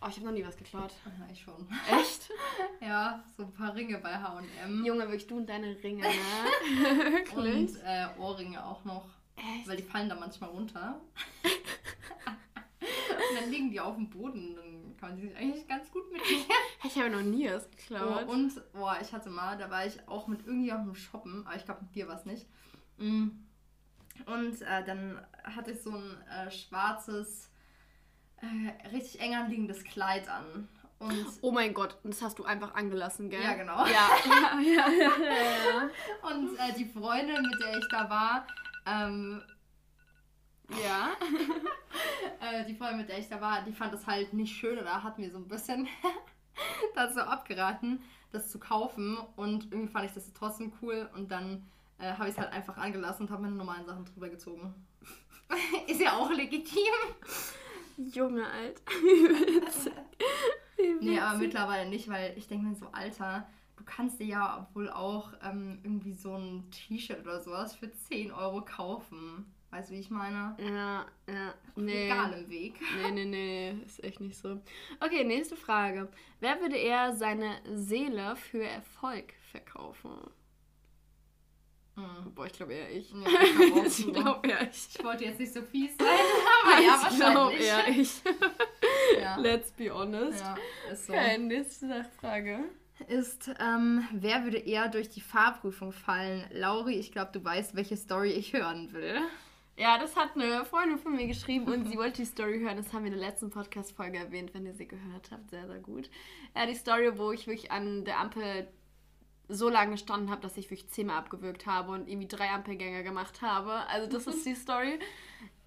Speaker 1: Oh, ich habe noch nie was geklaut.
Speaker 2: Ja, ich schon. Echt? ja, so ein paar Ringe bei H&M.
Speaker 1: Junge, wirklich du und deine Ringe, ne?
Speaker 2: Wirklich? Und äh, Ohrringe auch noch. Echt? Weil die fallen da manchmal runter. Und dann liegen die auf dem Boden. Dann kann man sich eigentlich ganz gut mitnehmen.
Speaker 1: Ich habe noch nie was geklaut.
Speaker 2: Oh, und, boah, ich hatte mal, da war ich auch mit irgendjemandem shoppen, aber ich glaube, mit dir war es nicht. Mm. Und äh, dann hatte ich so ein äh, schwarzes, äh, richtig eng anliegendes Kleid an. Und
Speaker 1: oh mein Gott, das hast du einfach angelassen, gell?
Speaker 2: Ja, genau. Ja, ja, ja, ja, ja. Und äh, die Freundin, mit der ich da war, ähm, ja. äh, die Freundin, mit der ich da war, die fand das halt nicht schön oder hat mir so ein bisschen dazu abgeraten, das zu kaufen. Und irgendwie fand ich das trotzdem cool und dann äh, habe ich es halt einfach angelassen und habe meine normalen Sachen drüber gezogen. Ist ja auch legitim.
Speaker 1: Junge, alt.
Speaker 2: nee, aber mittlerweile nicht, weil ich denke mir so, Alter, du kannst dir ja wohl auch ähm, irgendwie so ein T-Shirt oder sowas für 10 Euro kaufen. Weißt du, wie ich meine? Ja, ja. Nee.
Speaker 1: Egal im Weg. Nee, nee, nee, ist echt nicht so. Okay, nächste Frage. Wer würde eher seine Seele für Erfolg verkaufen? Hm. Boah, ich glaube eher ich. Ja,
Speaker 2: ich glaube eher ich. Ich wollte jetzt nicht so fies sein, aber ja, wahrscheinlich. Ich glaube eher ich.
Speaker 1: ja. Let's be honest. Ja, ist so. Okay, nächste Frage
Speaker 2: ist, ähm, wer würde eher durch die Fahrprüfung fallen? Lauri, ich glaube, du weißt, welche Story ich hören will.
Speaker 1: Ja, das hat eine Freundin von mir geschrieben und sie wollte die Story hören. Das haben wir in der letzten Podcast-Folge erwähnt, wenn ihr sie gehört habt. Sehr, sehr gut. Ja, die Story, wo ich wirklich an der Ampel so lange gestanden habe, dass ich wirklich zehnmal abgewürgt habe und irgendwie drei Ampelgänge gemacht habe. Also das ist die Story.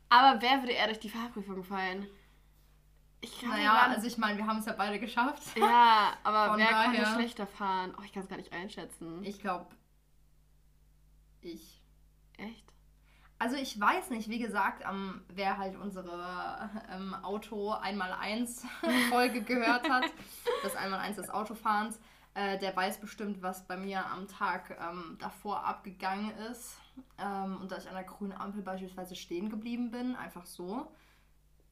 Speaker 1: Aber wer würde eher durch die Fahrprüfung fallen?
Speaker 2: Ich kann naja, also ich meine, wir haben es ja beide geschafft.
Speaker 1: Ja, aber Von wer daher, konnte schlechter fahren? Oh, ich kann es gar nicht einschätzen.
Speaker 2: Ich glaube, ich.
Speaker 1: Echt?
Speaker 2: Also ich weiß nicht, wie gesagt, ähm, wer halt unsere ähm, Auto 1x1 Folge gehört hat, das 1x1 des Autofahrens, äh, der weiß bestimmt, was bei mir am Tag ähm, davor abgegangen ist. Ähm, und dass ich an der grünen Ampel beispielsweise stehen geblieben bin, einfach so.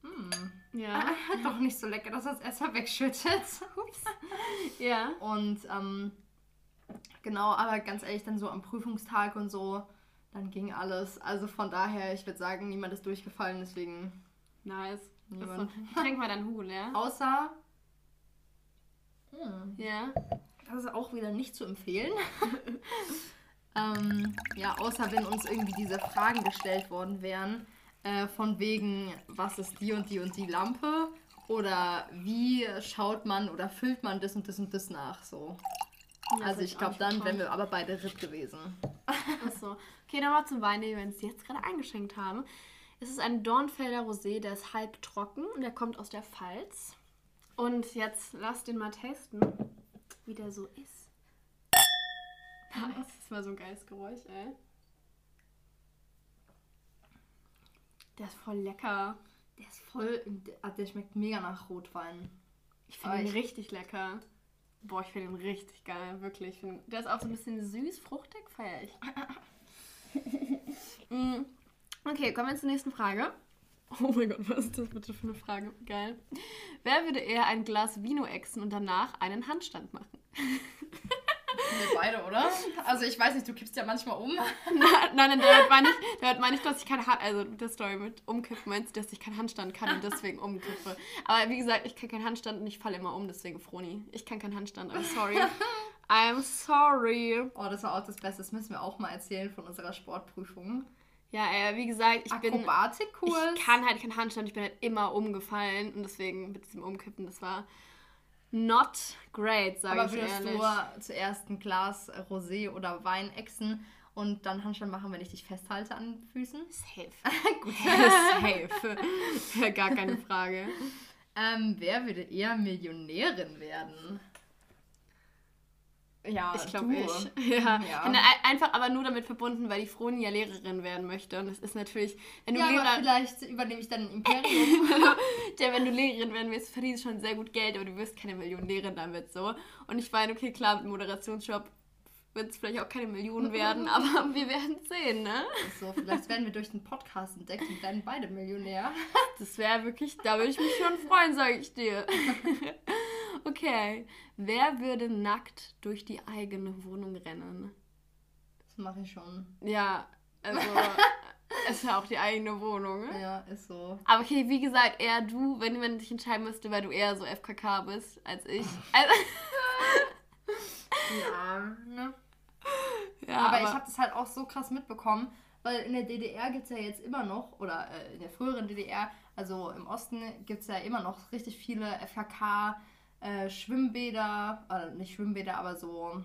Speaker 2: Hm. Ja. Doch nicht so lecker, dass das erstmal wegschüttet. Ups. Ja. Und ähm, genau, aber ganz ehrlich, dann so am Prüfungstag und so dann ging alles. Also von daher, ich würde sagen, niemand ist durchgefallen, deswegen. Nice.
Speaker 1: Niemand. Trink mal deinen Hugo leer.
Speaker 2: Außer. Hm. Ja. Das ist auch wieder nicht zu empfehlen. ähm, ja, außer wenn uns irgendwie diese Fragen gestellt worden wären, äh, von wegen, was ist die und die und die Lampe? Oder wie schaut man oder füllt man das und das und das nach? So. Ja, also ich glaube, dann wären wir aber beide RIP gewesen.
Speaker 1: Achso. Okay, dann mal zum Wein, den wir uns jetzt gerade eingeschenkt haben. Es ist ein Dornfelder Rosé, der ist halb trocken und der kommt aus der Pfalz. Und jetzt lass den mal testen, wie der so ist. Das ist mal so ein geiles Geräusch, ey. Der ist voll lecker.
Speaker 2: Der ist voll. Der schmeckt mega nach Rotwein.
Speaker 1: Ich finde ihn richtig lecker. Boah, ich finde ihn richtig geil, wirklich. der ist auch so ein bisschen süß, fruchtig, feier ich. Mm. okay, kommen wir zur nächsten Frage. Oh mein Gott, was ist das bitte für eine Frage? Geil. Wer würde eher ein Glas Vino exen und danach einen Handstand machen?
Speaker 2: Wir beide, oder? Also ich weiß nicht, du kippst ja manchmal um.
Speaker 1: nein, nein, der meine ich, der meine ich, dass ich keine Hand, also der Story mit umkippen meinst, dass ich keinen Handstand kann und deswegen umkippe. Aber wie gesagt, ich kann keinen Handstand und ich falle immer um, deswegen Froni. Ich kann keinen Handstand, I'm sorry. I'm sorry.
Speaker 2: Oh, das war auch das Beste. Das müssen wir auch mal erzählen von unserer Sportprüfung.
Speaker 1: Ja, äh, wie gesagt, ich bin. Ich kann halt keinen Handstand, ich bin halt immer umgefallen und deswegen mit diesem Umkippen, das war not great, sage ich
Speaker 2: ehrlich. Aber würdest du zuerst ein Glas Rosé oder Wein exen und dann Handstand machen, wenn ich dich festhalte an den Füßen? Safe. Gut.
Speaker 1: Safe. Gar keine Frage.
Speaker 2: Ähm, wer würde eher Millionärin werden?
Speaker 1: Ja, ich glaube ich. Ja. ja. Einfach aber nur damit verbunden, weil die Froni ja Lehrerin werden möchte. Und das ist natürlich, wenn du
Speaker 2: ja,
Speaker 1: Lehrer...
Speaker 2: vielleicht übernehme ich dann ein Imperium.
Speaker 1: ja, wenn du Lehrerin werden willst, verdienst du schon sehr gut Geld, aber du wirst keine Millionärin damit so. Und ich meine, okay, klar, mit dem Moderationsjob wird es vielleicht auch keine Millionen werden, aber wir werden sehen, ne?
Speaker 2: So, vielleicht werden wir durch den Podcast entdeckt und werden beide Millionär.
Speaker 1: Das wäre wirklich, da würde ich mich schon freuen, sage ich dir. Okay. Wer würde nackt durch die eigene Wohnung rennen?
Speaker 2: Das mache ich schon.
Speaker 1: Ja, also. es ist ja auch die eigene Wohnung.
Speaker 2: Ne? Ja, ist so.
Speaker 1: Aber okay, wie gesagt, eher du, wenn man dich entscheiden müsste, weil du eher so FKK bist als ich. Also
Speaker 2: ja, ne? Ja, aber, aber ich habe das halt auch so krass mitbekommen, weil in der DDR gibt es ja jetzt immer noch, oder äh, in der früheren DDR, also im Osten gibt es ja immer noch richtig viele FKK, äh, Schwimmbäder, äh, nicht Schwimmbäder, aber so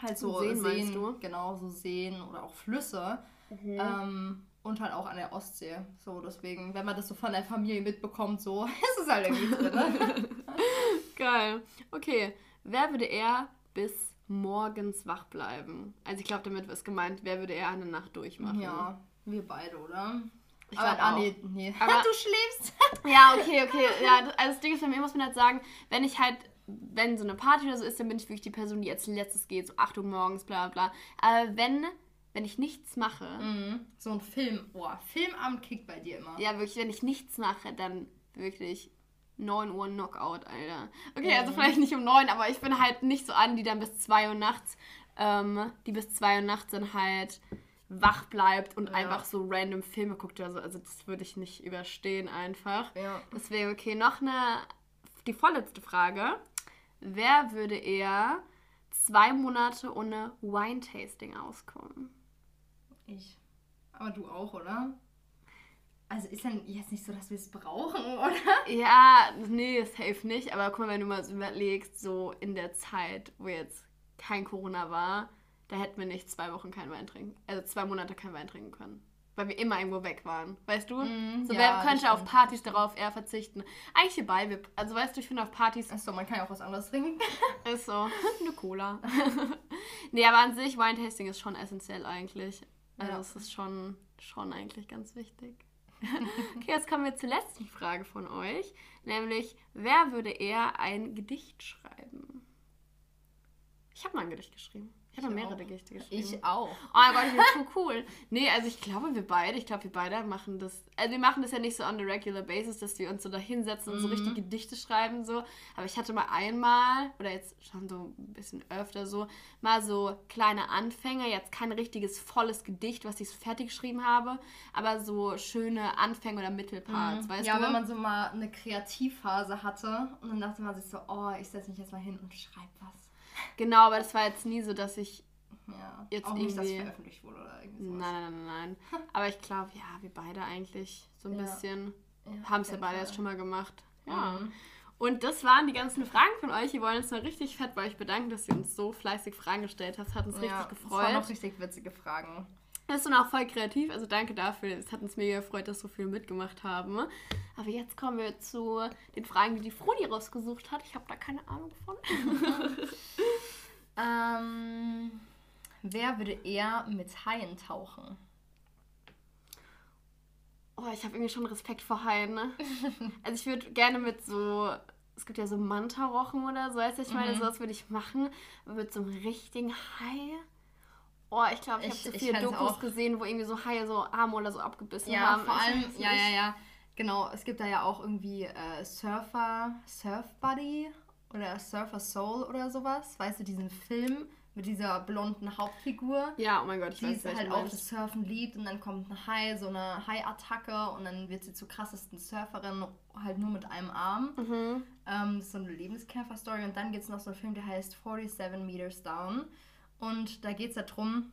Speaker 2: halt so Seen, Seen genau, so Seen oder auch Flüsse. Mhm. Ähm, und halt auch an der Ostsee. So, deswegen, wenn man das so von der Familie mitbekommt, so ist es halt irgendwie drin. Ne?
Speaker 1: Geil. Okay. Wer würde eher bis morgens wach bleiben? Also ich glaube, damit ist gemeint, wer würde eher eine Nacht durchmachen?
Speaker 2: Ja, wir beide, oder? Ich aber, ah, nee, nee.
Speaker 1: Aber, du schläfst. ja, okay, okay. Ja, also das Ding ist, bei mir muss man halt sagen, wenn ich halt, wenn so eine Party oder so ist, dann bin ich wirklich die Person, die als letztes geht, so 8 Uhr morgens, bla bla. Aber wenn, wenn ich nichts mache.
Speaker 2: Mhm. So ein Film, oh, Filmabend kickt bei dir immer.
Speaker 1: Ja, wirklich, wenn ich nichts mache, dann wirklich 9 Uhr Knockout, Alter. Okay, mhm. also vielleicht nicht um 9, aber ich bin halt nicht so an, die dann bis 2 Uhr nachts, ähm, die bis 2 Uhr nachts dann halt wach bleibt und ja. einfach so random Filme guckt oder so. Also das würde ich nicht überstehen einfach. Ja. Deswegen, okay, noch eine, die vorletzte Frage. Wer würde eher zwei Monate ohne Wine-Tasting auskommen?
Speaker 2: Ich. Aber du auch, oder? Also ist dann jetzt nicht so, dass wir es brauchen, oder?
Speaker 1: Ja, nee, safe nicht. Aber guck mal, wenn du mal so überlegst, so in der Zeit, wo jetzt kein Corona war, da hätten wir nicht zwei Wochen keinen Wein trinken, also zwei Monate keinen Wein trinken können. Weil wir immer irgendwo weg waren. Weißt du? Mm, so, ja, wer könnte auf Partys darauf eher verzichten? Eigentlich hierbei, also weißt du, ich finde auf Partys.
Speaker 2: Achso, man kann ja auch was anderes trinken.
Speaker 1: ist so. Eine Cola. nee, aber an sich, Wine-Tasting ist schon essentiell eigentlich. Also ja. es ist schon, schon eigentlich ganz wichtig. okay, jetzt kommen wir zur letzten Frage von euch. Nämlich, wer würde eher ein Gedicht schreiben? Ich habe mal ein Gedicht geschrieben. Ich habe mehrere Gedichte geschrieben.
Speaker 2: Ich auch.
Speaker 1: Oh mein Gott, ich bin so cool. Nee, also ich glaube, wir beide, ich glaube, wir beide machen das. Also wir machen das ja nicht so on a regular basis, dass wir uns so da hinsetzen und so richtig mhm. Gedichte schreiben, so. Aber ich hatte mal einmal, oder jetzt schon so ein bisschen öfter so, mal so kleine Anfänge, jetzt kein richtiges volles Gedicht, was ich so fertig geschrieben habe, aber so schöne Anfänge oder Mittelparts,
Speaker 2: mhm. weißt ja, du? Ja, wenn man so mal eine Kreativphase hatte und dann dachte man sich so, oh, ich setze mich jetzt mal hin und schreibe was.
Speaker 1: Genau, aber das war jetzt nie so, dass ich
Speaker 2: ja, jetzt auch irgendwie... nicht, dass veröffentlicht wurde oder irgendwas.
Speaker 1: Nein, nein, nein, nein. aber ich glaube, ja, wir beide eigentlich so ein ja. bisschen ja, haben es ja beide jetzt schon mal gemacht. Ja. Mhm. Und das waren die ganzen Fragen von euch. Wir wollen uns mal richtig fett bei euch bedanken, dass ihr uns so fleißig Fragen gestellt habt. Hat uns ja, richtig gefreut. Das
Speaker 2: waren auch richtig witzige Fragen.
Speaker 1: Das ist auch voll kreativ, also danke dafür. Es hat uns mega gefreut, dass so viele mitgemacht haben. Aber jetzt kommen wir zu den Fragen, die die Froni rausgesucht hat. Ich habe da keine Ahnung von.
Speaker 2: ähm, wer würde eher mit Haien tauchen?
Speaker 1: Oh, ich habe irgendwie schon Respekt vor Haien, ne? also ich würde gerne mit so es gibt ja so Manta-Rochen oder so, weißt du, ich meine, mhm. sowas würde ich machen. Aber mit so einem richtigen Hai Oh, ich glaube, ich, ich habe so viele Dokus gesehen, wo irgendwie so Haie so Arme oder so abgebissen
Speaker 2: ja,
Speaker 1: haben.
Speaker 2: Ja, vor allem, ja, ja, ja. Genau, es gibt da ja auch irgendwie äh, Surfer, Surf Buddy oder Surfer Soul oder sowas. Weißt du, diesen Film mit dieser blonden Hauptfigur.
Speaker 1: Ja, oh mein Gott, ich
Speaker 2: die weiß Die halt auch das Surfen liebt und dann kommt ein Hai, so eine Hai-Attacke und dann wird sie zur krassesten Surferin, halt nur mit einem Arm. Mhm. Ähm, so eine Lebenskämpfer-Story und dann gibt es noch so einen Film, der heißt 47 Meters Down. Und da geht es ja darum,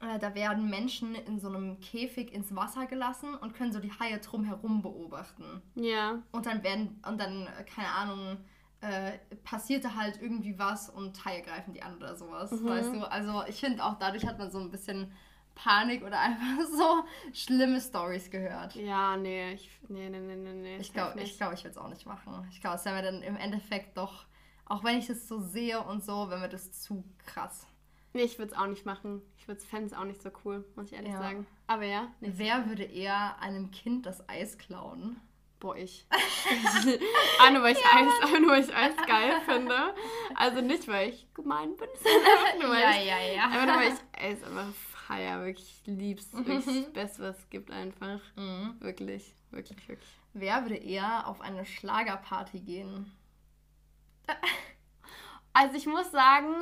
Speaker 2: äh, da werden Menschen in so einem Käfig ins Wasser gelassen und können so die Haie drumherum beobachten.
Speaker 1: Ja.
Speaker 2: Und dann werden, und dann, äh, keine Ahnung, äh, passierte halt irgendwie was und Haie greifen die an oder sowas, mhm. weißt du? Also ich finde auch dadurch hat man so ein bisschen Panik oder einfach so schlimme Stories gehört.
Speaker 1: Ja, nee, ich, nee, nee, nee, nee.
Speaker 2: Ich glaube, ich, glaub, ich würde es auch nicht machen. Ich glaube, es wäre mir dann im Endeffekt doch, auch wenn ich das so sehe und so, wäre mir das zu krass.
Speaker 1: Nee, ich würde es auch nicht machen. Ich fände es auch nicht so cool, muss ich ehrlich ja. sagen. Aber ja.
Speaker 2: Wer würde eher einem Kind das Eis klauen?
Speaker 1: Boah, ich. ah, nur weil ich, ja. Eis, nur weil ich Eis geil finde. Also nicht, weil ich gemein bin, sondern einfach nur, weil ja, ich, ja, ja. Einfach nur, weil ich Eis einfach feier. Wirklich lieb's. Wirklich das Beste, was es gibt einfach. Mhm. Wirklich, wirklich, wirklich.
Speaker 2: Wer würde eher auf eine Schlagerparty gehen?
Speaker 1: Also ich muss sagen,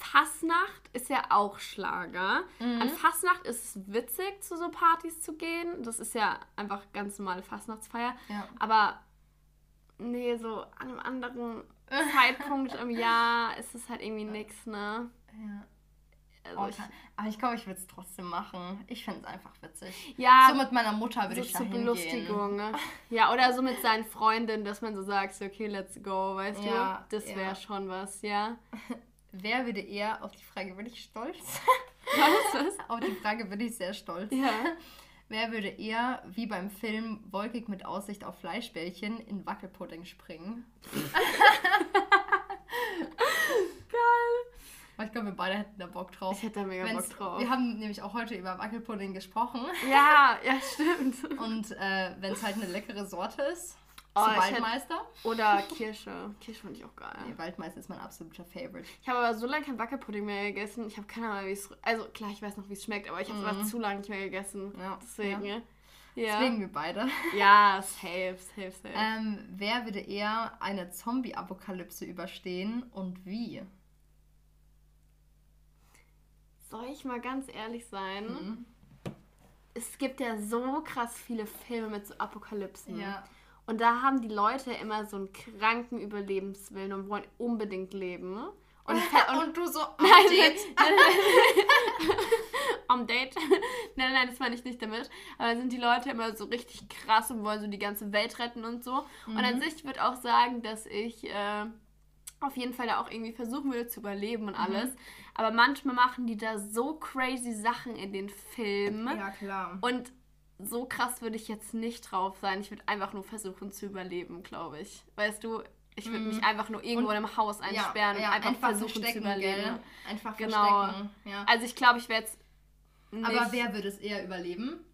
Speaker 1: Fasnacht ist ja auch Schlager. Mhm. An Fasnacht ist es witzig, zu so Partys zu gehen. Das ist ja einfach ganz normale Fastnachtsfeier. Ja. Aber nee, so an einem anderen Zeitpunkt im Jahr ist es halt irgendwie nix, ne? Ja.
Speaker 2: Also oh, ich, aber ich glaube, ich würde es trotzdem machen. Ich finde es einfach witzig. Ja. So mit meiner Mutter würde so ich da hingehen. Belustigung.
Speaker 1: Ne? Ja, oder so mit seinen Freundinnen, dass man so sagt, okay, let's go, weißt ja, du? Das wäre ja. schon was, ja.
Speaker 2: Wer würde eher, auf die Frage bin ich stolz. Was? was? auf die Frage bin ich sehr stolz. Ja. Wer würde eher, wie beim Film Wolkig mit Aussicht auf Fleischbällchen, in Wackelpudding springen? Geil. ich glaube, wir beide hätten da Bock drauf. Ich hätte da mega Wenn's, Bock drauf. Wir haben nämlich auch heute über Wackelpudding gesprochen.
Speaker 1: Ja, ja, stimmt.
Speaker 2: Und äh, wenn es halt eine leckere Sorte ist, Oh, Waldmeister?
Speaker 1: Hätte, oder Kirsche. Kirsche finde ich auch geil.
Speaker 2: Nee, Waldmeister ist mein absoluter Favorite.
Speaker 1: Ich habe aber so lange kein Wackelpudding mehr gegessen. Ich habe keine Ahnung, wie es. Also klar, ich weiß noch, wie es schmeckt, aber ich habe es mhm. zu lange nicht mehr gegessen. Ja. Deswegen, ja.
Speaker 2: ja. Deswegen wir beide.
Speaker 1: Ja, safe, safe, safe.
Speaker 2: Ähm, wer würde eher eine Zombie-Apokalypse überstehen und wie?
Speaker 1: Soll ich mal ganz ehrlich sein? Mhm. Es gibt ja so krass viele Filme mit so Apokalypsen. Ja. Und da haben die Leute immer so einen kranken Überlebenswillen und wollen unbedingt leben. Und,
Speaker 2: und, und du so am nein, Date?
Speaker 1: am Date? nein, nein, das meine ich nicht damit. Aber sind die Leute immer so richtig krass und wollen so die ganze Welt retten und so. Mhm. Und an mhm. sich, ich würde auch sagen, dass ich äh, auf jeden Fall da auch irgendwie versuchen würde zu überleben und mhm. alles. Mhm. Aber manchmal machen die da so crazy Sachen in den Filmen.
Speaker 2: Ja, klar.
Speaker 1: Und so krass würde ich jetzt nicht drauf sein. Ich würde einfach nur versuchen zu überleben, glaube ich. Weißt du, ich würde mich mhm. einfach nur irgendwo und, in einem Haus einsperren ja, ja, und einfach, einfach versuchen zu überleben. Gell?
Speaker 2: Einfach genau. verstecken.
Speaker 1: Ja. Also ich glaube, ich wäre jetzt.
Speaker 2: Nicht Aber wer würde es eher überleben?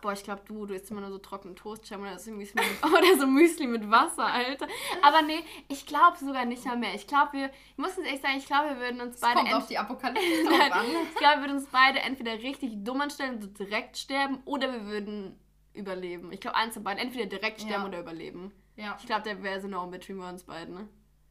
Speaker 1: Boah, ich glaube, du, du isst immer nur so trockenen Toastjam oder so, Müsli mit, oder so Müsli mit Wasser, Alter. Aber nee, ich glaube sogar nicht mal mehr. Ich glaube, wir, ich muss uns echt sagen, ich glaube, wir würden uns beide.
Speaker 2: Kommt auf die Apokalypse drauf an.
Speaker 1: ich glaube, wir würden uns beide entweder richtig dumm anstellen und so direkt sterben oder wir würden überleben. Ich glaube, eins von beiden. Entweder direkt sterben ja. oder überleben. Ja. Ich glaube, der wäre so no between uns beiden, ne?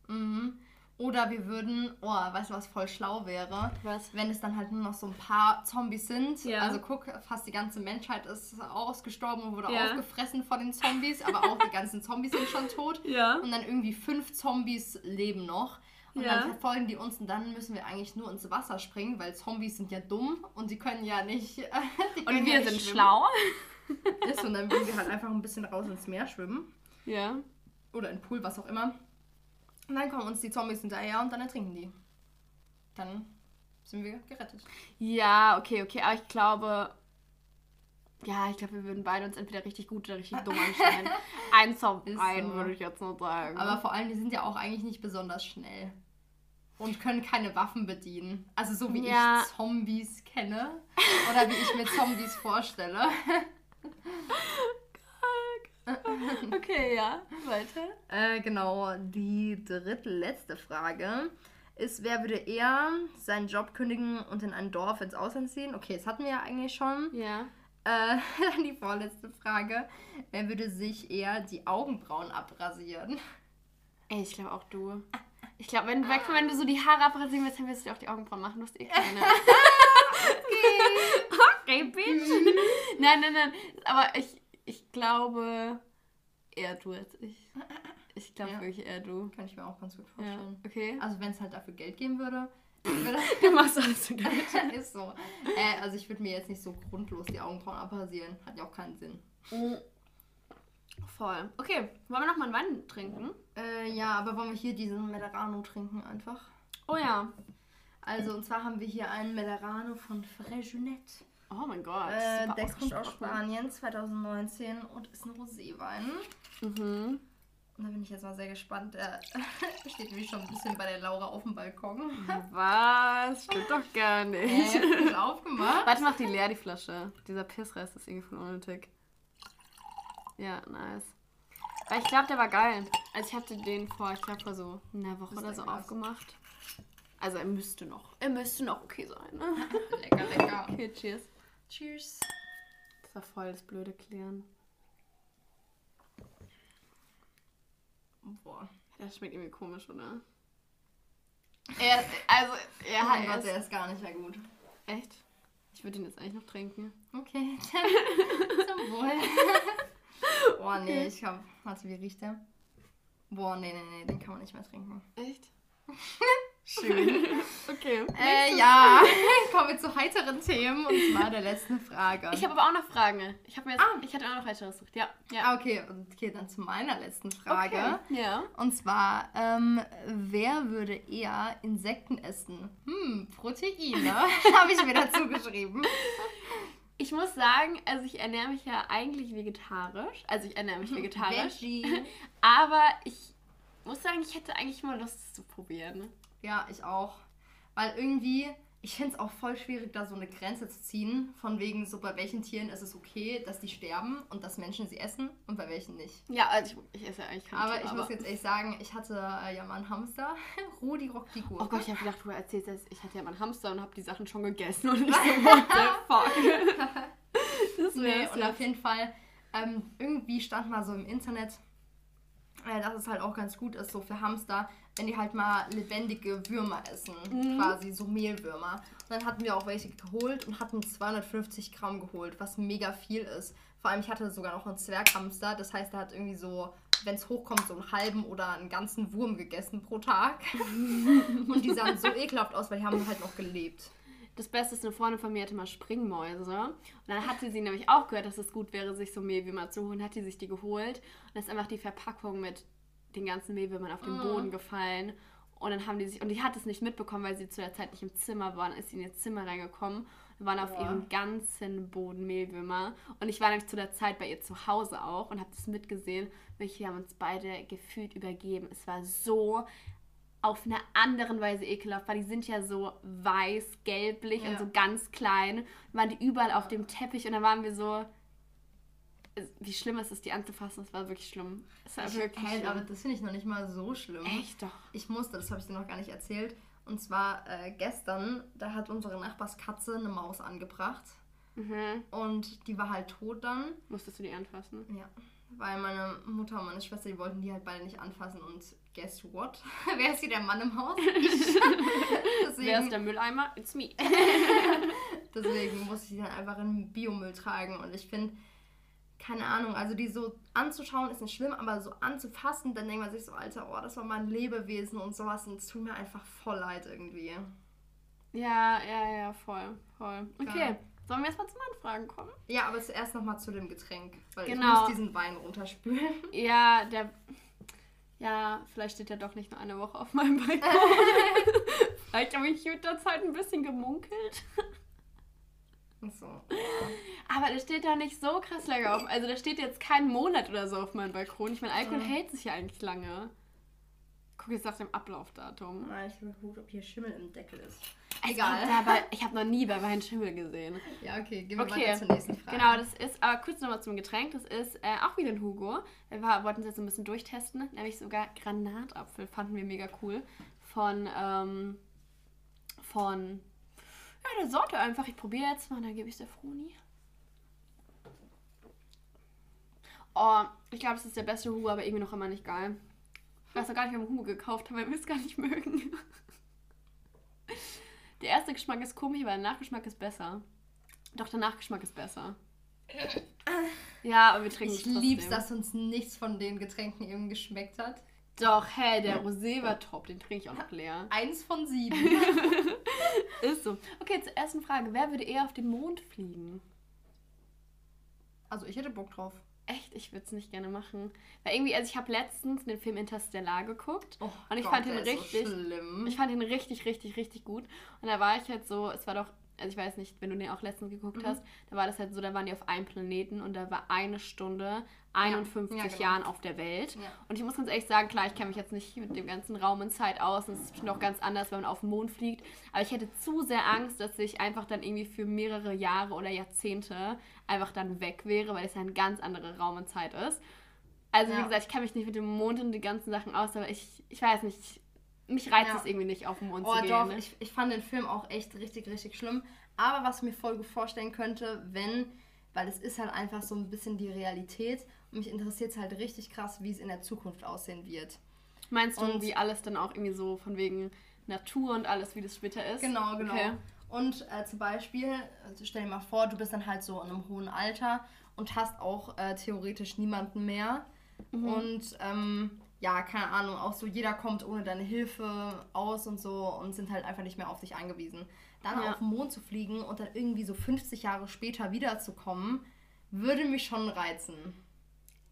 Speaker 2: Mhm. Oder wir würden, oh, weißt du, was voll schlau wäre?
Speaker 1: Was?
Speaker 2: Wenn es dann halt nur noch so ein paar Zombies sind. Ja. Also guck, fast die ganze Menschheit ist ausgestorben und wurde ja. aufgefressen von den Zombies, aber auch die ganzen Zombies sind schon tot.
Speaker 1: Ja.
Speaker 2: Und dann irgendwie fünf Zombies leben noch. Und ja. dann verfolgen die uns und dann müssen wir eigentlich nur ins Wasser springen, weil Zombies sind ja dumm und die können ja nicht.
Speaker 1: und wir ja nicht sind schwimmen. schlau.
Speaker 2: Ist und dann würden wir halt einfach ein bisschen raus ins Meer schwimmen.
Speaker 1: Ja.
Speaker 2: Oder in den Pool, was auch immer. Und dann kommen uns die Zombies hinterher und dann ertrinken die. Dann sind wir gerettet.
Speaker 1: Ja, okay, okay. Aber ich glaube, ja, ich glaube, wir würden beide uns entweder richtig gut oder richtig dumm anstellen. Ein Zombie, ein, so. würde ich jetzt nur sagen.
Speaker 2: Aber vor allem, die sind ja auch eigentlich nicht besonders schnell. Und können keine Waffen bedienen. Also so wie ja. ich Zombies kenne. Oder wie ich mir Zombies vorstelle.
Speaker 1: okay, ja, weiter.
Speaker 2: Äh, genau, die drittletzte Frage ist, wer würde eher seinen Job kündigen und in ein Dorf ins Ausland ziehen? Okay, das hatten wir ja eigentlich schon.
Speaker 1: Ja.
Speaker 2: Äh, die vorletzte Frage. Wer würde sich eher die Augenbrauen abrasieren?
Speaker 1: Ey, ich glaube auch du. Ich glaube, wenn, wenn du so die Haare abrasieren willst, dann wirst du dir auch die Augenbrauen machen. Du hast eh keine. okay. okay, bitch. nein, nein, nein. Aber ich glaube eher du als ich. Ich glaube ja. wirklich eher du.
Speaker 2: Kann ich mir auch ganz gut vorstellen.
Speaker 1: Ja, okay.
Speaker 2: Also wenn es halt dafür Geld geben würde.
Speaker 1: du machst alles für Geld.
Speaker 2: ist so. Äh, also ich würde mir jetzt nicht so grundlos die Augenbrauen abrasieren. Hat ja auch keinen Sinn.
Speaker 1: Voll. Okay, wollen wir noch mal einen Wein trinken?
Speaker 2: Äh, ja, aber wollen wir hier diesen Melerano trinken einfach?
Speaker 1: Oh ja.
Speaker 2: Also, und zwar haben wir hier einen Melerano von Frejunet.
Speaker 1: Oh mein Gott.
Speaker 2: Äh, der kommt aus Spanien 2019 und ist ein Roséwein. Mhm. Und da bin ich jetzt mal sehr gespannt. Er steht nämlich schon ein bisschen bei der Laura auf dem Balkon.
Speaker 1: Was? Stimmt doch gar nicht.
Speaker 2: Äh, aufgemacht.
Speaker 1: Warte, mach die leer, die Flasche. Dieser Pissrest ist irgendwie von unnötig. Ja, nice. Weil ich glaube, der war geil. Also ich hatte den vor, ich glaube vor so einer Woche oder so aufgemacht. Also er müsste noch. Er müsste noch okay sein. Ne?
Speaker 2: lecker, lecker.
Speaker 1: Okay, cheers.
Speaker 2: Cheers.
Speaker 1: Das war voll das blöde Klären.
Speaker 2: Boah.
Speaker 1: Das schmeckt irgendwie komisch, oder? Er, also, er
Speaker 2: oh hat. Gott, der ist gar nicht mehr gut.
Speaker 1: Echt? Ich würde ihn jetzt eigentlich noch trinken.
Speaker 2: Okay, zum Wohl. Boah, nee, okay. ich glaube. Warte, wie riecht der? Boah, nee, nee, nee, den kann man nicht mehr trinken.
Speaker 1: Echt?
Speaker 2: Schön.
Speaker 1: Okay.
Speaker 2: Äh, ja, kommen wir zu heiteren Themen und zwar der letzten Frage.
Speaker 1: Ich habe aber auch noch Fragen. Ich, mir jetzt, ah. ich hatte auch noch weitere gesucht. Ja. ja.
Speaker 2: Ah, okay, und okay, dann zu meiner letzten Frage.
Speaker 1: Okay. Ja.
Speaker 2: Und zwar, ähm, wer würde eher Insekten essen? Hm, Proteine. habe ich mir dazu geschrieben.
Speaker 1: Ich muss sagen, also ich ernähre mich ja eigentlich vegetarisch. Also ich ernähre mich vegetarisch. aber ich muss sagen, ich hätte eigentlich mal Lust, das zu probieren.
Speaker 2: Ja, ich auch. Weil irgendwie, ich finde es auch voll schwierig, da so eine Grenze zu ziehen, von wegen so, bei welchen Tieren ist es okay, dass die sterben und dass Menschen sie essen und bei welchen nicht.
Speaker 1: Ja, also ich, ich esse ja eigentlich
Speaker 2: keine Aber Tiere, ich aber muss jetzt echt sagen, ich hatte äh, ja mal einen Hamster, Rudi Rock die
Speaker 1: Gurke. Oh Gott, ich habe gedacht, du erzählst jetzt, ich hatte ja mal einen Hamster und habe die Sachen schon gegessen und ich so, what the fuck.
Speaker 2: das nee, und auf jeden Fall, ähm, irgendwie stand mal so im Internet, äh, dass es halt auch ganz gut ist, so für Hamster, wenn die halt mal lebendige Würmer essen, mhm. quasi so Mehlwürmer. Und dann hatten wir auch welche geholt und hatten 250 Gramm geholt, was mega viel ist. Vor allem, ich hatte sogar noch einen Zwerghamster, das heißt, er hat irgendwie so, wenn es hochkommt, so einen halben oder einen ganzen Wurm gegessen pro Tag. und die sahen so ekelhaft aus, weil die haben halt noch gelebt.
Speaker 1: Das Beste ist, eine Freundin von mir hatte mal Springmäuse. Und dann hatte sie nämlich auch gehört, dass es gut wäre, sich so Mehlwürmer zu holen. Hat die sich die geholt. Und dann ist einfach die Verpackung mit den ganzen Mehlwürmern auf den Boden gefallen. Und dann haben die sich, und die hat es nicht mitbekommen, weil sie zu der Zeit nicht im Zimmer war. Dann ist sie in ihr Zimmer reingekommen und waren auf ja. ihrem ganzen Boden Mehlwürmer. Und ich war nämlich zu der Zeit bei ihr zu Hause auch und habe das mitgesehen. Wir haben uns beide gefühlt übergeben. Es war so auf eine andere Weise ekelhaft, weil die sind ja so weiß, gelblich ja. und so ganz klein. Waren die überall auf dem Teppich und dann waren wir so, wie schlimm ist es, die anzufassen? Es war wirklich schlimm. Es war
Speaker 2: ich, wirklich hey, schlimm. Aber das finde ich noch nicht mal so schlimm.
Speaker 1: Echt doch.
Speaker 2: Ich musste, das habe ich dir noch gar nicht erzählt. Und zwar äh, gestern, da hat unsere Nachbarskatze eine Maus angebracht. Mhm. Und die war halt tot dann.
Speaker 1: Musstest du die anfassen?
Speaker 2: Ja. Weil meine Mutter und meine Schwester, die wollten die halt beide nicht anfassen. Und guess what? Wer ist hier der Mann im Haus?
Speaker 1: Deswegen, Wer ist der Mülleimer? It's me.
Speaker 2: Deswegen muss ich die dann einfach in Biomüll tragen. Und ich finde, keine Ahnung, also die so anzuschauen ist nicht schlimm, aber so anzufassen, dann denkt man sich so, Alter, oh, das war mein Lebewesen und sowas und es tut mir einfach voll leid irgendwie.
Speaker 1: Ja, ja, ja, voll, voll. Okay, ja. Sollen wir erstmal zum Anfragen kommen?
Speaker 2: Ja, aber zuerst nochmal zu dem Getränk, weil genau. ich muss diesen Wein runterspülen.
Speaker 1: Ja, der... Ja, vielleicht steht er doch nicht nur eine Woche auf meinem Balkon. vielleicht habe ich mit der Zeit ein bisschen gemunkelt.
Speaker 2: So.
Speaker 1: Aber der steht da nicht so krass lange auf. Also da steht jetzt kein Monat oder so auf meinem Balkon. Ich meine, Alkohol mhm. hält sich ja eigentlich lange. Guck jetzt nach dem Ablaufdatum.
Speaker 2: Ah, ich bin gut, ob hier Schimmel im Deckel ist.
Speaker 1: Egal. Ich habe noch nie bei Wein Schimmel gesehen.
Speaker 2: Ja, okay, gehen wir okay. weiter zur nächsten Frage.
Speaker 1: Genau, das ist, aber kurz nochmal zum Getränk. Das ist äh, auch wieder ein Hugo. Wir wollten es jetzt ein bisschen durchtesten. Nämlich sogar Granatapfel. Fanden wir mega cool. Von, ähm, von ja, der Sorte einfach. Ich probiere jetzt mal, dann gebe ich es der Froni. Oh, ich glaube, es ist der beste Hugo, aber irgendwie noch immer nicht geil. Ich weiß noch gar nicht, ob wir Hugo gekauft haben, weil wir es gar nicht mögen. Der erste Geschmack ist komisch, aber der Nachgeschmack ist besser. Doch, der Nachgeschmack ist besser. Ja, aber wir trinken
Speaker 2: Ich lieb's, dass uns nichts von den Getränken eben geschmeckt hat.
Speaker 1: Doch, hä, der Rosé war top, den trinke ich auch noch leer.
Speaker 2: Eins von sieben.
Speaker 1: Ist so. Okay, zur ersten Frage. Wer würde eher auf den Mond fliegen?
Speaker 2: Also ich hätte Bock drauf.
Speaker 1: Echt, ich würde es nicht gerne machen. Weil irgendwie, also ich habe letztens den Film Interstellar geguckt oh und ich Gott, fand ihn richtig, so ich fand ihn richtig, richtig, richtig gut. Und da war ich halt so, es war doch also ich weiß nicht, wenn du den auch letztens geguckt mhm. hast, da war das halt so, da waren die auf einem Planeten und da war eine Stunde 51 ja, ja, genau. Jahren auf der Welt. Ja. Und ich muss ganz ehrlich sagen, klar, ich kenne mich jetzt nicht mit dem ganzen Raum und Zeit aus und es ist bestimmt auch ganz anders, wenn man auf den Mond fliegt. Aber ich hätte zu sehr Angst, dass ich einfach dann irgendwie für mehrere Jahre oder Jahrzehnte einfach dann weg wäre, weil es ja eine ganz andere Raum und Zeit ist. Also wie gesagt, ich kenne mich nicht mit dem Mond und den ganzen Sachen aus, aber ich, ich weiß nicht, mich reizt ja. es irgendwie nicht, auf den Mond oh, zu gehen.
Speaker 2: Doch, ne? ich, ich fand den Film auch echt richtig, richtig schlimm. Aber was ich mir voll gut vorstellen könnte, wenn, weil es ist halt einfach so ein bisschen die Realität und mich interessiert es halt richtig krass, wie es in der Zukunft aussehen wird.
Speaker 1: Meinst du, und wie alles dann auch irgendwie so von wegen Natur und alles, wie das später ist?
Speaker 2: Genau, genau. Okay. Und äh, zum Beispiel, also stell dir mal vor, du bist dann halt so in einem hohen Alter und hast auch äh, theoretisch niemanden mehr. Mhm. Und ähm, ja, keine Ahnung, auch so jeder kommt ohne deine Hilfe aus und so und sind halt einfach nicht mehr auf dich angewiesen. Dann ja. auf den Mond zu fliegen und dann irgendwie so 50 Jahre später wiederzukommen, würde mich schon reizen.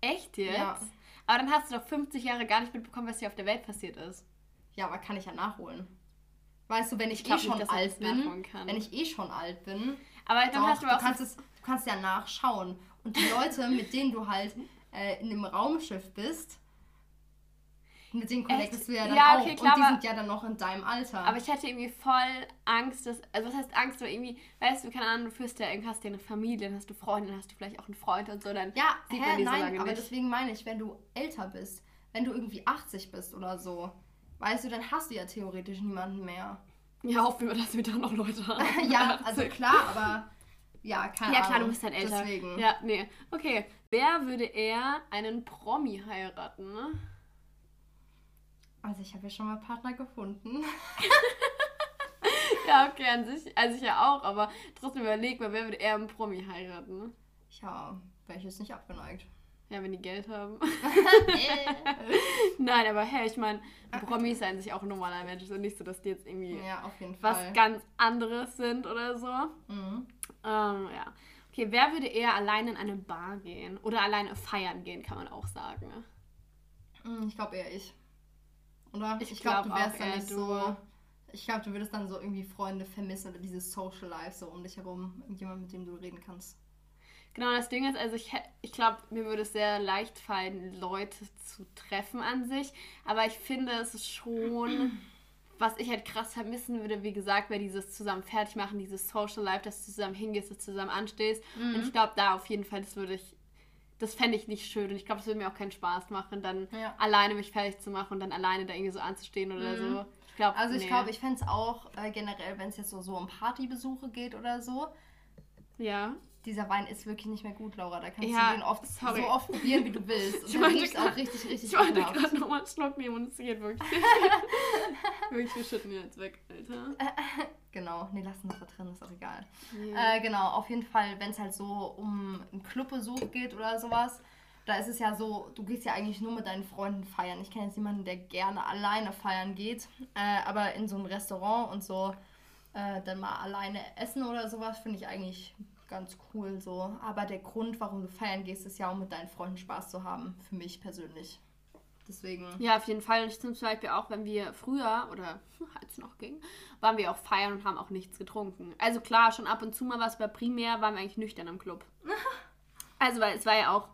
Speaker 1: Echt jetzt? Ja. Aber dann hast du doch 50 Jahre gar nicht mitbekommen, was hier auf der Welt passiert ist.
Speaker 2: Ja, aber kann ich ja nachholen. Weißt du, wenn ich, ich eh schon nicht, alt bin, wenn ich eh schon alt bin, aber dann doch, hast du, auch du kannst es, du kannst ja nachschauen und die Leute, mit denen du halt äh, in dem Raumschiff bist, mit denen connectest du ja dann ja, okay, auch. Klar, und die sind ja dann noch in deinem Alter.
Speaker 1: Aber ich hätte irgendwie voll Angst, dass, also was heißt Angst, aber irgendwie, weißt du, keine Ahnung, du führst ja, hast ja eine Familie, dann hast du Freunde, dann hast du vielleicht auch einen Freund und so, dann ja,
Speaker 2: sieht hä, man die nein, so lange aber nicht. deswegen meine ich, wenn du älter bist, wenn du irgendwie 80 bist oder so, weißt du, dann hast du ja theoretisch niemanden mehr.
Speaker 1: Ja, hoffen wir, dass wir da noch Leute haben.
Speaker 2: ja, also klar, aber ja, keine Ja, klar,
Speaker 1: du bist halt älter. Deswegen. Ja, nee. Okay. Wer würde eher einen Promi heiraten?
Speaker 2: Also ich habe ja schon mal Partner gefunden.
Speaker 1: ja, okay, an sich, also ich ja auch, aber trotzdem überleg mal, wer würde eher einen Promi heiraten?
Speaker 2: Ja, wäre ich jetzt nicht abgeneigt.
Speaker 1: Ja, wenn die Geld haben. Nein, aber hey, ich meine, Promis seien sich auch normaler Mensch. Es ist nicht so, dass die jetzt irgendwie
Speaker 2: ja,
Speaker 1: was ganz anderes sind oder so. Mhm. Ähm, ja. Okay, wer würde eher allein in eine Bar gehen? Oder alleine feiern gehen, kann man auch sagen. Ne?
Speaker 2: Hm, ich glaube eher ich. Oder? Ich, ich glaube, glaub, du wärst dann nicht du. so. Ich glaube, du würdest dann so irgendwie Freunde vermissen oder dieses Social Life so um dich herum. Irgendjemand, mit dem du reden kannst.
Speaker 1: Genau, das Ding ist, also ich, ich glaube, mir würde es sehr leicht fallen, Leute zu treffen an sich. Aber ich finde, es ist schon, was ich halt krass vermissen würde, wie gesagt, wäre dieses zusammen fertig machen, dieses Social Life, dass du zusammen hingehst, dass du zusammen anstehst. Mhm. Und ich glaube, da auf jeden Fall, das würde ich das fände ich nicht schön und ich glaube, es würde mir auch keinen Spaß machen, dann ja. alleine mich fertig zu machen und dann alleine da irgendwie so anzustehen oder mhm. so.
Speaker 2: Ich glaub, also ich nee. glaube, ich fände es auch äh, generell, wenn es jetzt so, so um Partybesuche geht oder so. Ja. Dieser Wein ist wirklich nicht mehr gut, Laura. Da kannst ja, du den oft, sorry. so oft probieren, wie du willst. Und ich dann riecht auch richtig, richtig
Speaker 1: Ich wollte gerade nochmal einen Schluck nehmen und es geht wirklich. wirklich, wir schütten jetzt weg, Alter.
Speaker 2: Genau, nee, lassen das da drin, ist auch egal. Yeah. Äh, genau, auf jeden Fall, wenn es halt so um einen Clubbesuch geht oder sowas, da ist es ja so, du gehst ja eigentlich nur mit deinen Freunden feiern. Ich kenne jetzt niemanden, der gerne alleine feiern geht, äh, aber in so einem Restaurant und so äh, dann mal alleine essen oder sowas, finde ich eigentlich ganz cool so. Aber der Grund, warum du feiern gehst, ist ja, um mit deinen Freunden Spaß zu haben, für mich persönlich. Deswegen.
Speaker 1: Ja, auf jeden Fall. Ich zum Beispiel auch, wenn wir früher, oder als es noch ging, waren wir auch feiern und haben auch nichts getrunken. Also klar, schon ab und zu mal was, aber primär waren wir eigentlich nüchtern im Club. Also, weil es war ja auch.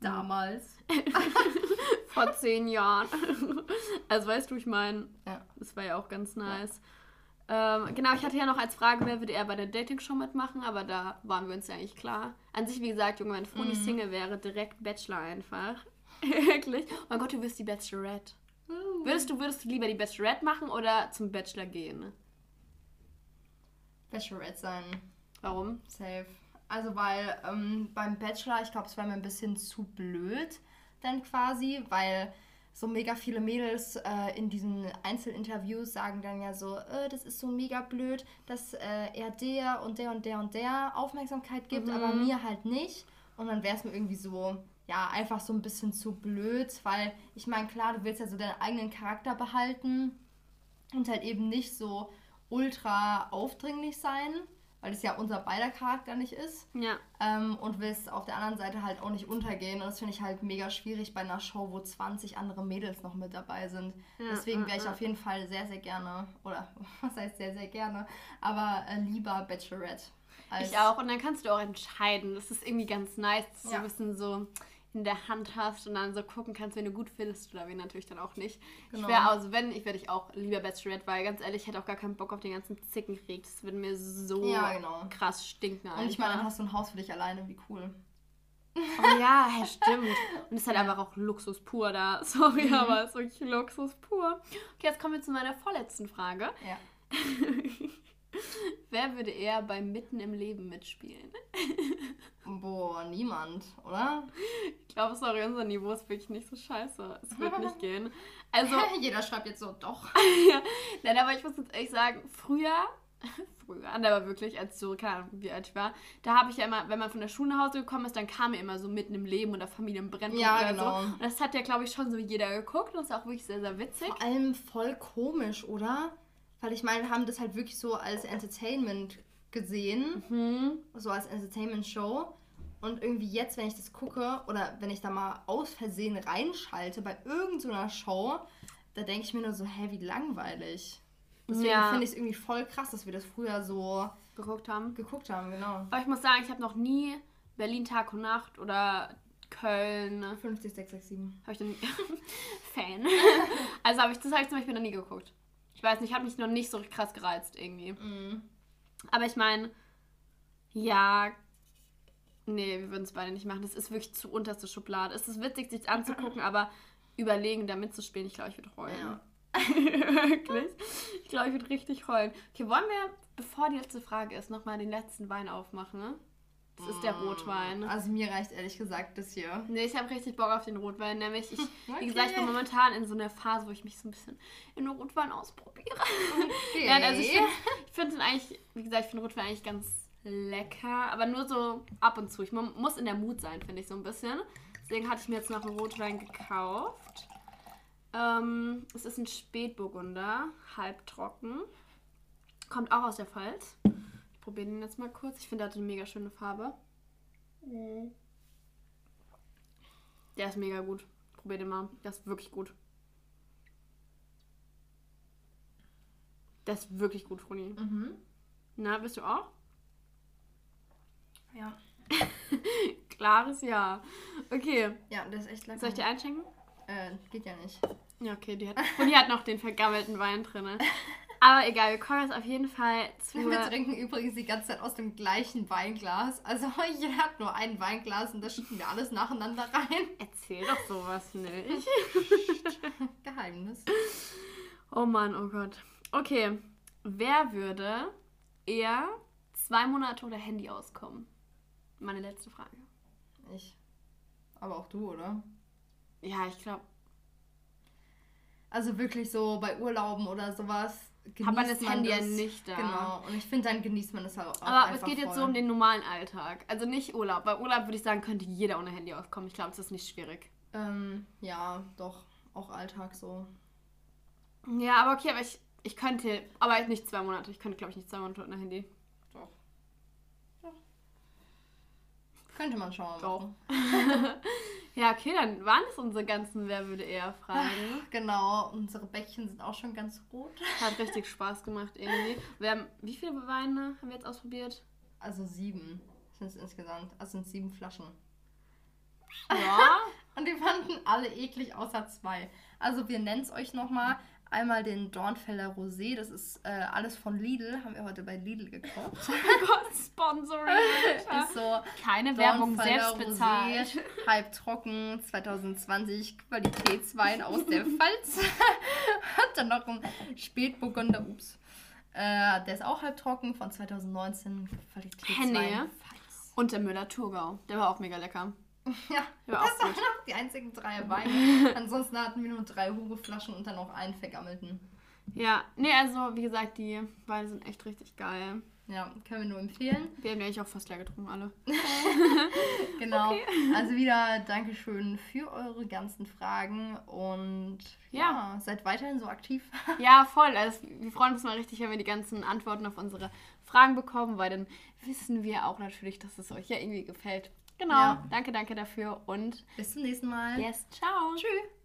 Speaker 2: Damals.
Speaker 1: vor zehn Jahren. Also, weißt du, ich meine, ja. das war ja auch ganz nice. Ja. Ähm, genau, ich hatte ja noch als Frage, wer würde eher bei der Dating-Show mitmachen, aber da waren wir uns ja eigentlich klar. An sich, wie gesagt, Junge, wenn Froni mhm. Single wäre, direkt Bachelor einfach. Wirklich? Oh mein Gott, du wirst die Bachelorette. Uh. Würdest, du, würdest du lieber die Bachelorette machen oder zum Bachelor gehen?
Speaker 2: Bachelorette sein.
Speaker 1: Warum?
Speaker 2: Safe. Also, weil ähm, beim Bachelor, ich glaube, es wäre mir ein bisschen zu blöd, dann quasi, weil so mega viele Mädels äh, in diesen Einzelinterviews sagen dann ja so, äh, das ist so mega blöd, dass äh, er der und der und der und der Aufmerksamkeit gibt, mhm. aber mir halt nicht. Und dann wäre es mir irgendwie so, ja, einfach so ein bisschen zu blöd, weil ich meine, klar, du willst ja so deinen eigenen Charakter behalten und halt eben nicht so ultra aufdringlich sein, weil es ja unser beider Charakter nicht ist. Ja. Ähm, und willst auf der anderen Seite halt auch nicht untergehen. Und das finde ich halt mega schwierig bei einer Show, wo 20 andere Mädels noch mit dabei sind. Ja, Deswegen wäre ich ja. auf jeden Fall sehr, sehr gerne, oder was heißt sehr, sehr gerne, aber äh, lieber Bachelorette.
Speaker 1: ich auch. Und dann kannst du auch entscheiden. Das ist irgendwie ganz nice, so ein bisschen so in der Hand hast und dann so gucken kannst, wen du gut findest oder wen natürlich dann auch nicht. Genau. Ich wäre also, wenn, ich werde ich auch lieber Bachelorette, weil ganz ehrlich, ich hätte auch gar keinen Bock auf den ganzen Zickenkrieg. Das würde mir so ja, genau. krass stinken.
Speaker 2: Und ich meine, dann hast du ein Haus für dich alleine, wie cool.
Speaker 1: Oh ja, stimmt. Und es ist halt einfach auch Luxus pur da. Sorry, mhm. aber es ist wirklich Luxus pur. Okay, jetzt kommen wir zu meiner vorletzten Frage. Ja. Wer würde eher beim Mitten im Leben mitspielen?
Speaker 2: Boah, niemand, oder?
Speaker 1: Ich glaube, sorry, unser Niveau ist wirklich nicht so scheiße. Es wird nicht gehen.
Speaker 2: Also, Jeder schreibt jetzt so, doch.
Speaker 1: ja. Nein, aber ich muss jetzt ehrlich sagen, früher, früher, aber wirklich, als so, keine Ahnung, wie alt ich war, da habe ich ja immer, wenn man von der Schule nach Hause gekommen ist, dann kam mir immer so mitten im Leben oder Familienbrennpunkt ja, oder genau. so. Und das hat ja, glaube ich, schon so jeder geguckt und das ist auch wirklich sehr, sehr witzig.
Speaker 2: Vor allem voll komisch, oder? Weil ich meine, wir haben das halt wirklich so als Entertainment gesehen. Mhm. So als Entertainment-Show. Und irgendwie jetzt, wenn ich das gucke oder wenn ich da mal aus Versehen reinschalte bei irgendeiner so Show, da denke ich mir nur so, hä, wie langweilig. Deswegen ja. finde ich es irgendwie voll krass, dass wir das früher so
Speaker 1: geguckt haben.
Speaker 2: Geguckt haben, genau.
Speaker 1: Aber ich muss sagen, ich habe noch nie Berlin Tag und Nacht oder Köln
Speaker 2: 50667
Speaker 1: habe ich dann Fan. also habe ich das habe ich zum Beispiel noch nie geguckt weiß nicht, hat mich noch nicht so krass gereizt irgendwie. Mhm. Aber ich meine, ja, nee, wir würden es beide nicht machen. Das ist wirklich zu unterste Schublade. Es ist witzig, sich anzugucken, aber überlegen, da mitzuspielen, ich glaube, ich würde heulen. Ja. Wirklich? Ich glaube, ich würde richtig heulen. Okay, wollen wir, bevor die letzte Frage ist, nochmal den letzten Wein aufmachen? Ne? Das ist der mm. Rotwein.
Speaker 2: Also mir reicht ehrlich gesagt das hier.
Speaker 1: Nee, ich habe richtig Bock auf den Rotwein. Nämlich, ich, okay. wie gesagt, ich bin momentan in so einer Phase, wo ich mich so ein bisschen in den Rotwein ausprobiere. Okay. ja, also ich finde find den eigentlich, wie gesagt, ich finde Rotwein eigentlich ganz lecker. Aber nur so ab und zu. Ich muss in der Mut sein, finde ich so ein bisschen. Deswegen hatte ich mir jetzt noch einen Rotwein gekauft. Ähm, es ist ein Spätburgunder, halbtrocken. Kommt auch aus der Pfalz probiere den jetzt mal kurz. Ich finde, der hat eine mega schöne Farbe. Mhm. Der ist mega gut. Probier den mal. Der ist wirklich gut. Der ist wirklich gut, Froni. Mhm. Na, bist du auch?
Speaker 2: Ja.
Speaker 1: Klares Ja. Okay.
Speaker 2: Ja, der ist echt lecker.
Speaker 1: Soll ich dir einschenken?
Speaker 2: Äh, geht ja nicht.
Speaker 1: Ja, okay. Die hat, und die hat noch den vergammelten Wein drin. Aber egal, wir kommen jetzt auf jeden Fall zu.
Speaker 2: Wir trinken übrigens die ganze Zeit aus dem gleichen Weinglas. Also jeder hat nur ein Weinglas und da schütten wir alles nacheinander rein.
Speaker 1: Erzähl doch sowas nicht.
Speaker 2: Geheimnis.
Speaker 1: Oh Mann, oh Gott. Okay, wer würde eher zwei Monate oder Handy auskommen? Meine letzte Frage.
Speaker 2: Ich. Aber auch du, oder?
Speaker 1: Ja, ich glaube.
Speaker 2: Also wirklich so bei Urlauben oder sowas
Speaker 1: hat man das Handy ja nicht da.
Speaker 2: Genau, und ich finde, dann genießt man das halt auch.
Speaker 1: Aber es geht voll. jetzt so um den normalen Alltag. Also nicht Urlaub. Bei Urlaub würde ich sagen, könnte jeder ohne Handy auskommen. Ich glaube, das ist nicht schwierig.
Speaker 2: Ähm, ja, doch. Auch Alltag so.
Speaker 1: Ja, aber okay, aber ich, ich könnte, aber nicht zwei Monate. Ich könnte, glaube ich, nicht zwei Monate ohne Handy.
Speaker 2: Doch. Doch. Könnte man schauen.
Speaker 1: Doch. Ja, okay, dann waren es unsere ganzen Wer würde eher Fragen.
Speaker 2: Genau, unsere Bäckchen sind auch schon ganz rot.
Speaker 1: Hat richtig Spaß gemacht irgendwie. Wir haben, wie viele Weine haben wir jetzt ausprobiert?
Speaker 2: Also sieben sind es insgesamt. Also sind sieben Flaschen.
Speaker 1: Ja.
Speaker 2: Und die fanden alle eklig, außer zwei. Also wir nennen es euch nochmal. Einmal den Dornfelder Rosé, das ist äh, alles von Lidl, haben wir heute bei Lidl gekauft.
Speaker 1: oh Gott, Sponsoring. ist so
Speaker 2: Keine Werbung, selbst bezahlt. Halb trocken, 2020, Qualitätswein aus der Pfalz. Hat dann noch ein Spätburgunder, ups. Äh, der ist auch halb trocken, von 2019, Qualitätswein. Henne.
Speaker 1: Und der Müller-Thurgau, der war auch mega lecker.
Speaker 2: Ja, ja das waren auch die einzigen drei Weine. Ansonsten hatten wir nur drei Hugo-Flaschen und dann noch einen vergammelten.
Speaker 1: Ja, nee, also wie gesagt, die Weine sind echt richtig geil.
Speaker 2: Ja, können wir nur empfehlen.
Speaker 1: Wir haben ja eigentlich auch fast leer getrunken, alle.
Speaker 2: genau. Okay. Also wieder Dankeschön für eure ganzen Fragen und ja, ja seid weiterhin so aktiv.
Speaker 1: ja, voll. Also wir freuen uns mal richtig, wenn wir die ganzen Antworten auf unsere Fragen bekommen, weil dann wissen wir auch natürlich, dass es euch ja irgendwie gefällt. Genau. Ja. Danke, danke dafür und
Speaker 2: bis zum nächsten Mal.
Speaker 1: Yes, ciao. Tschüss.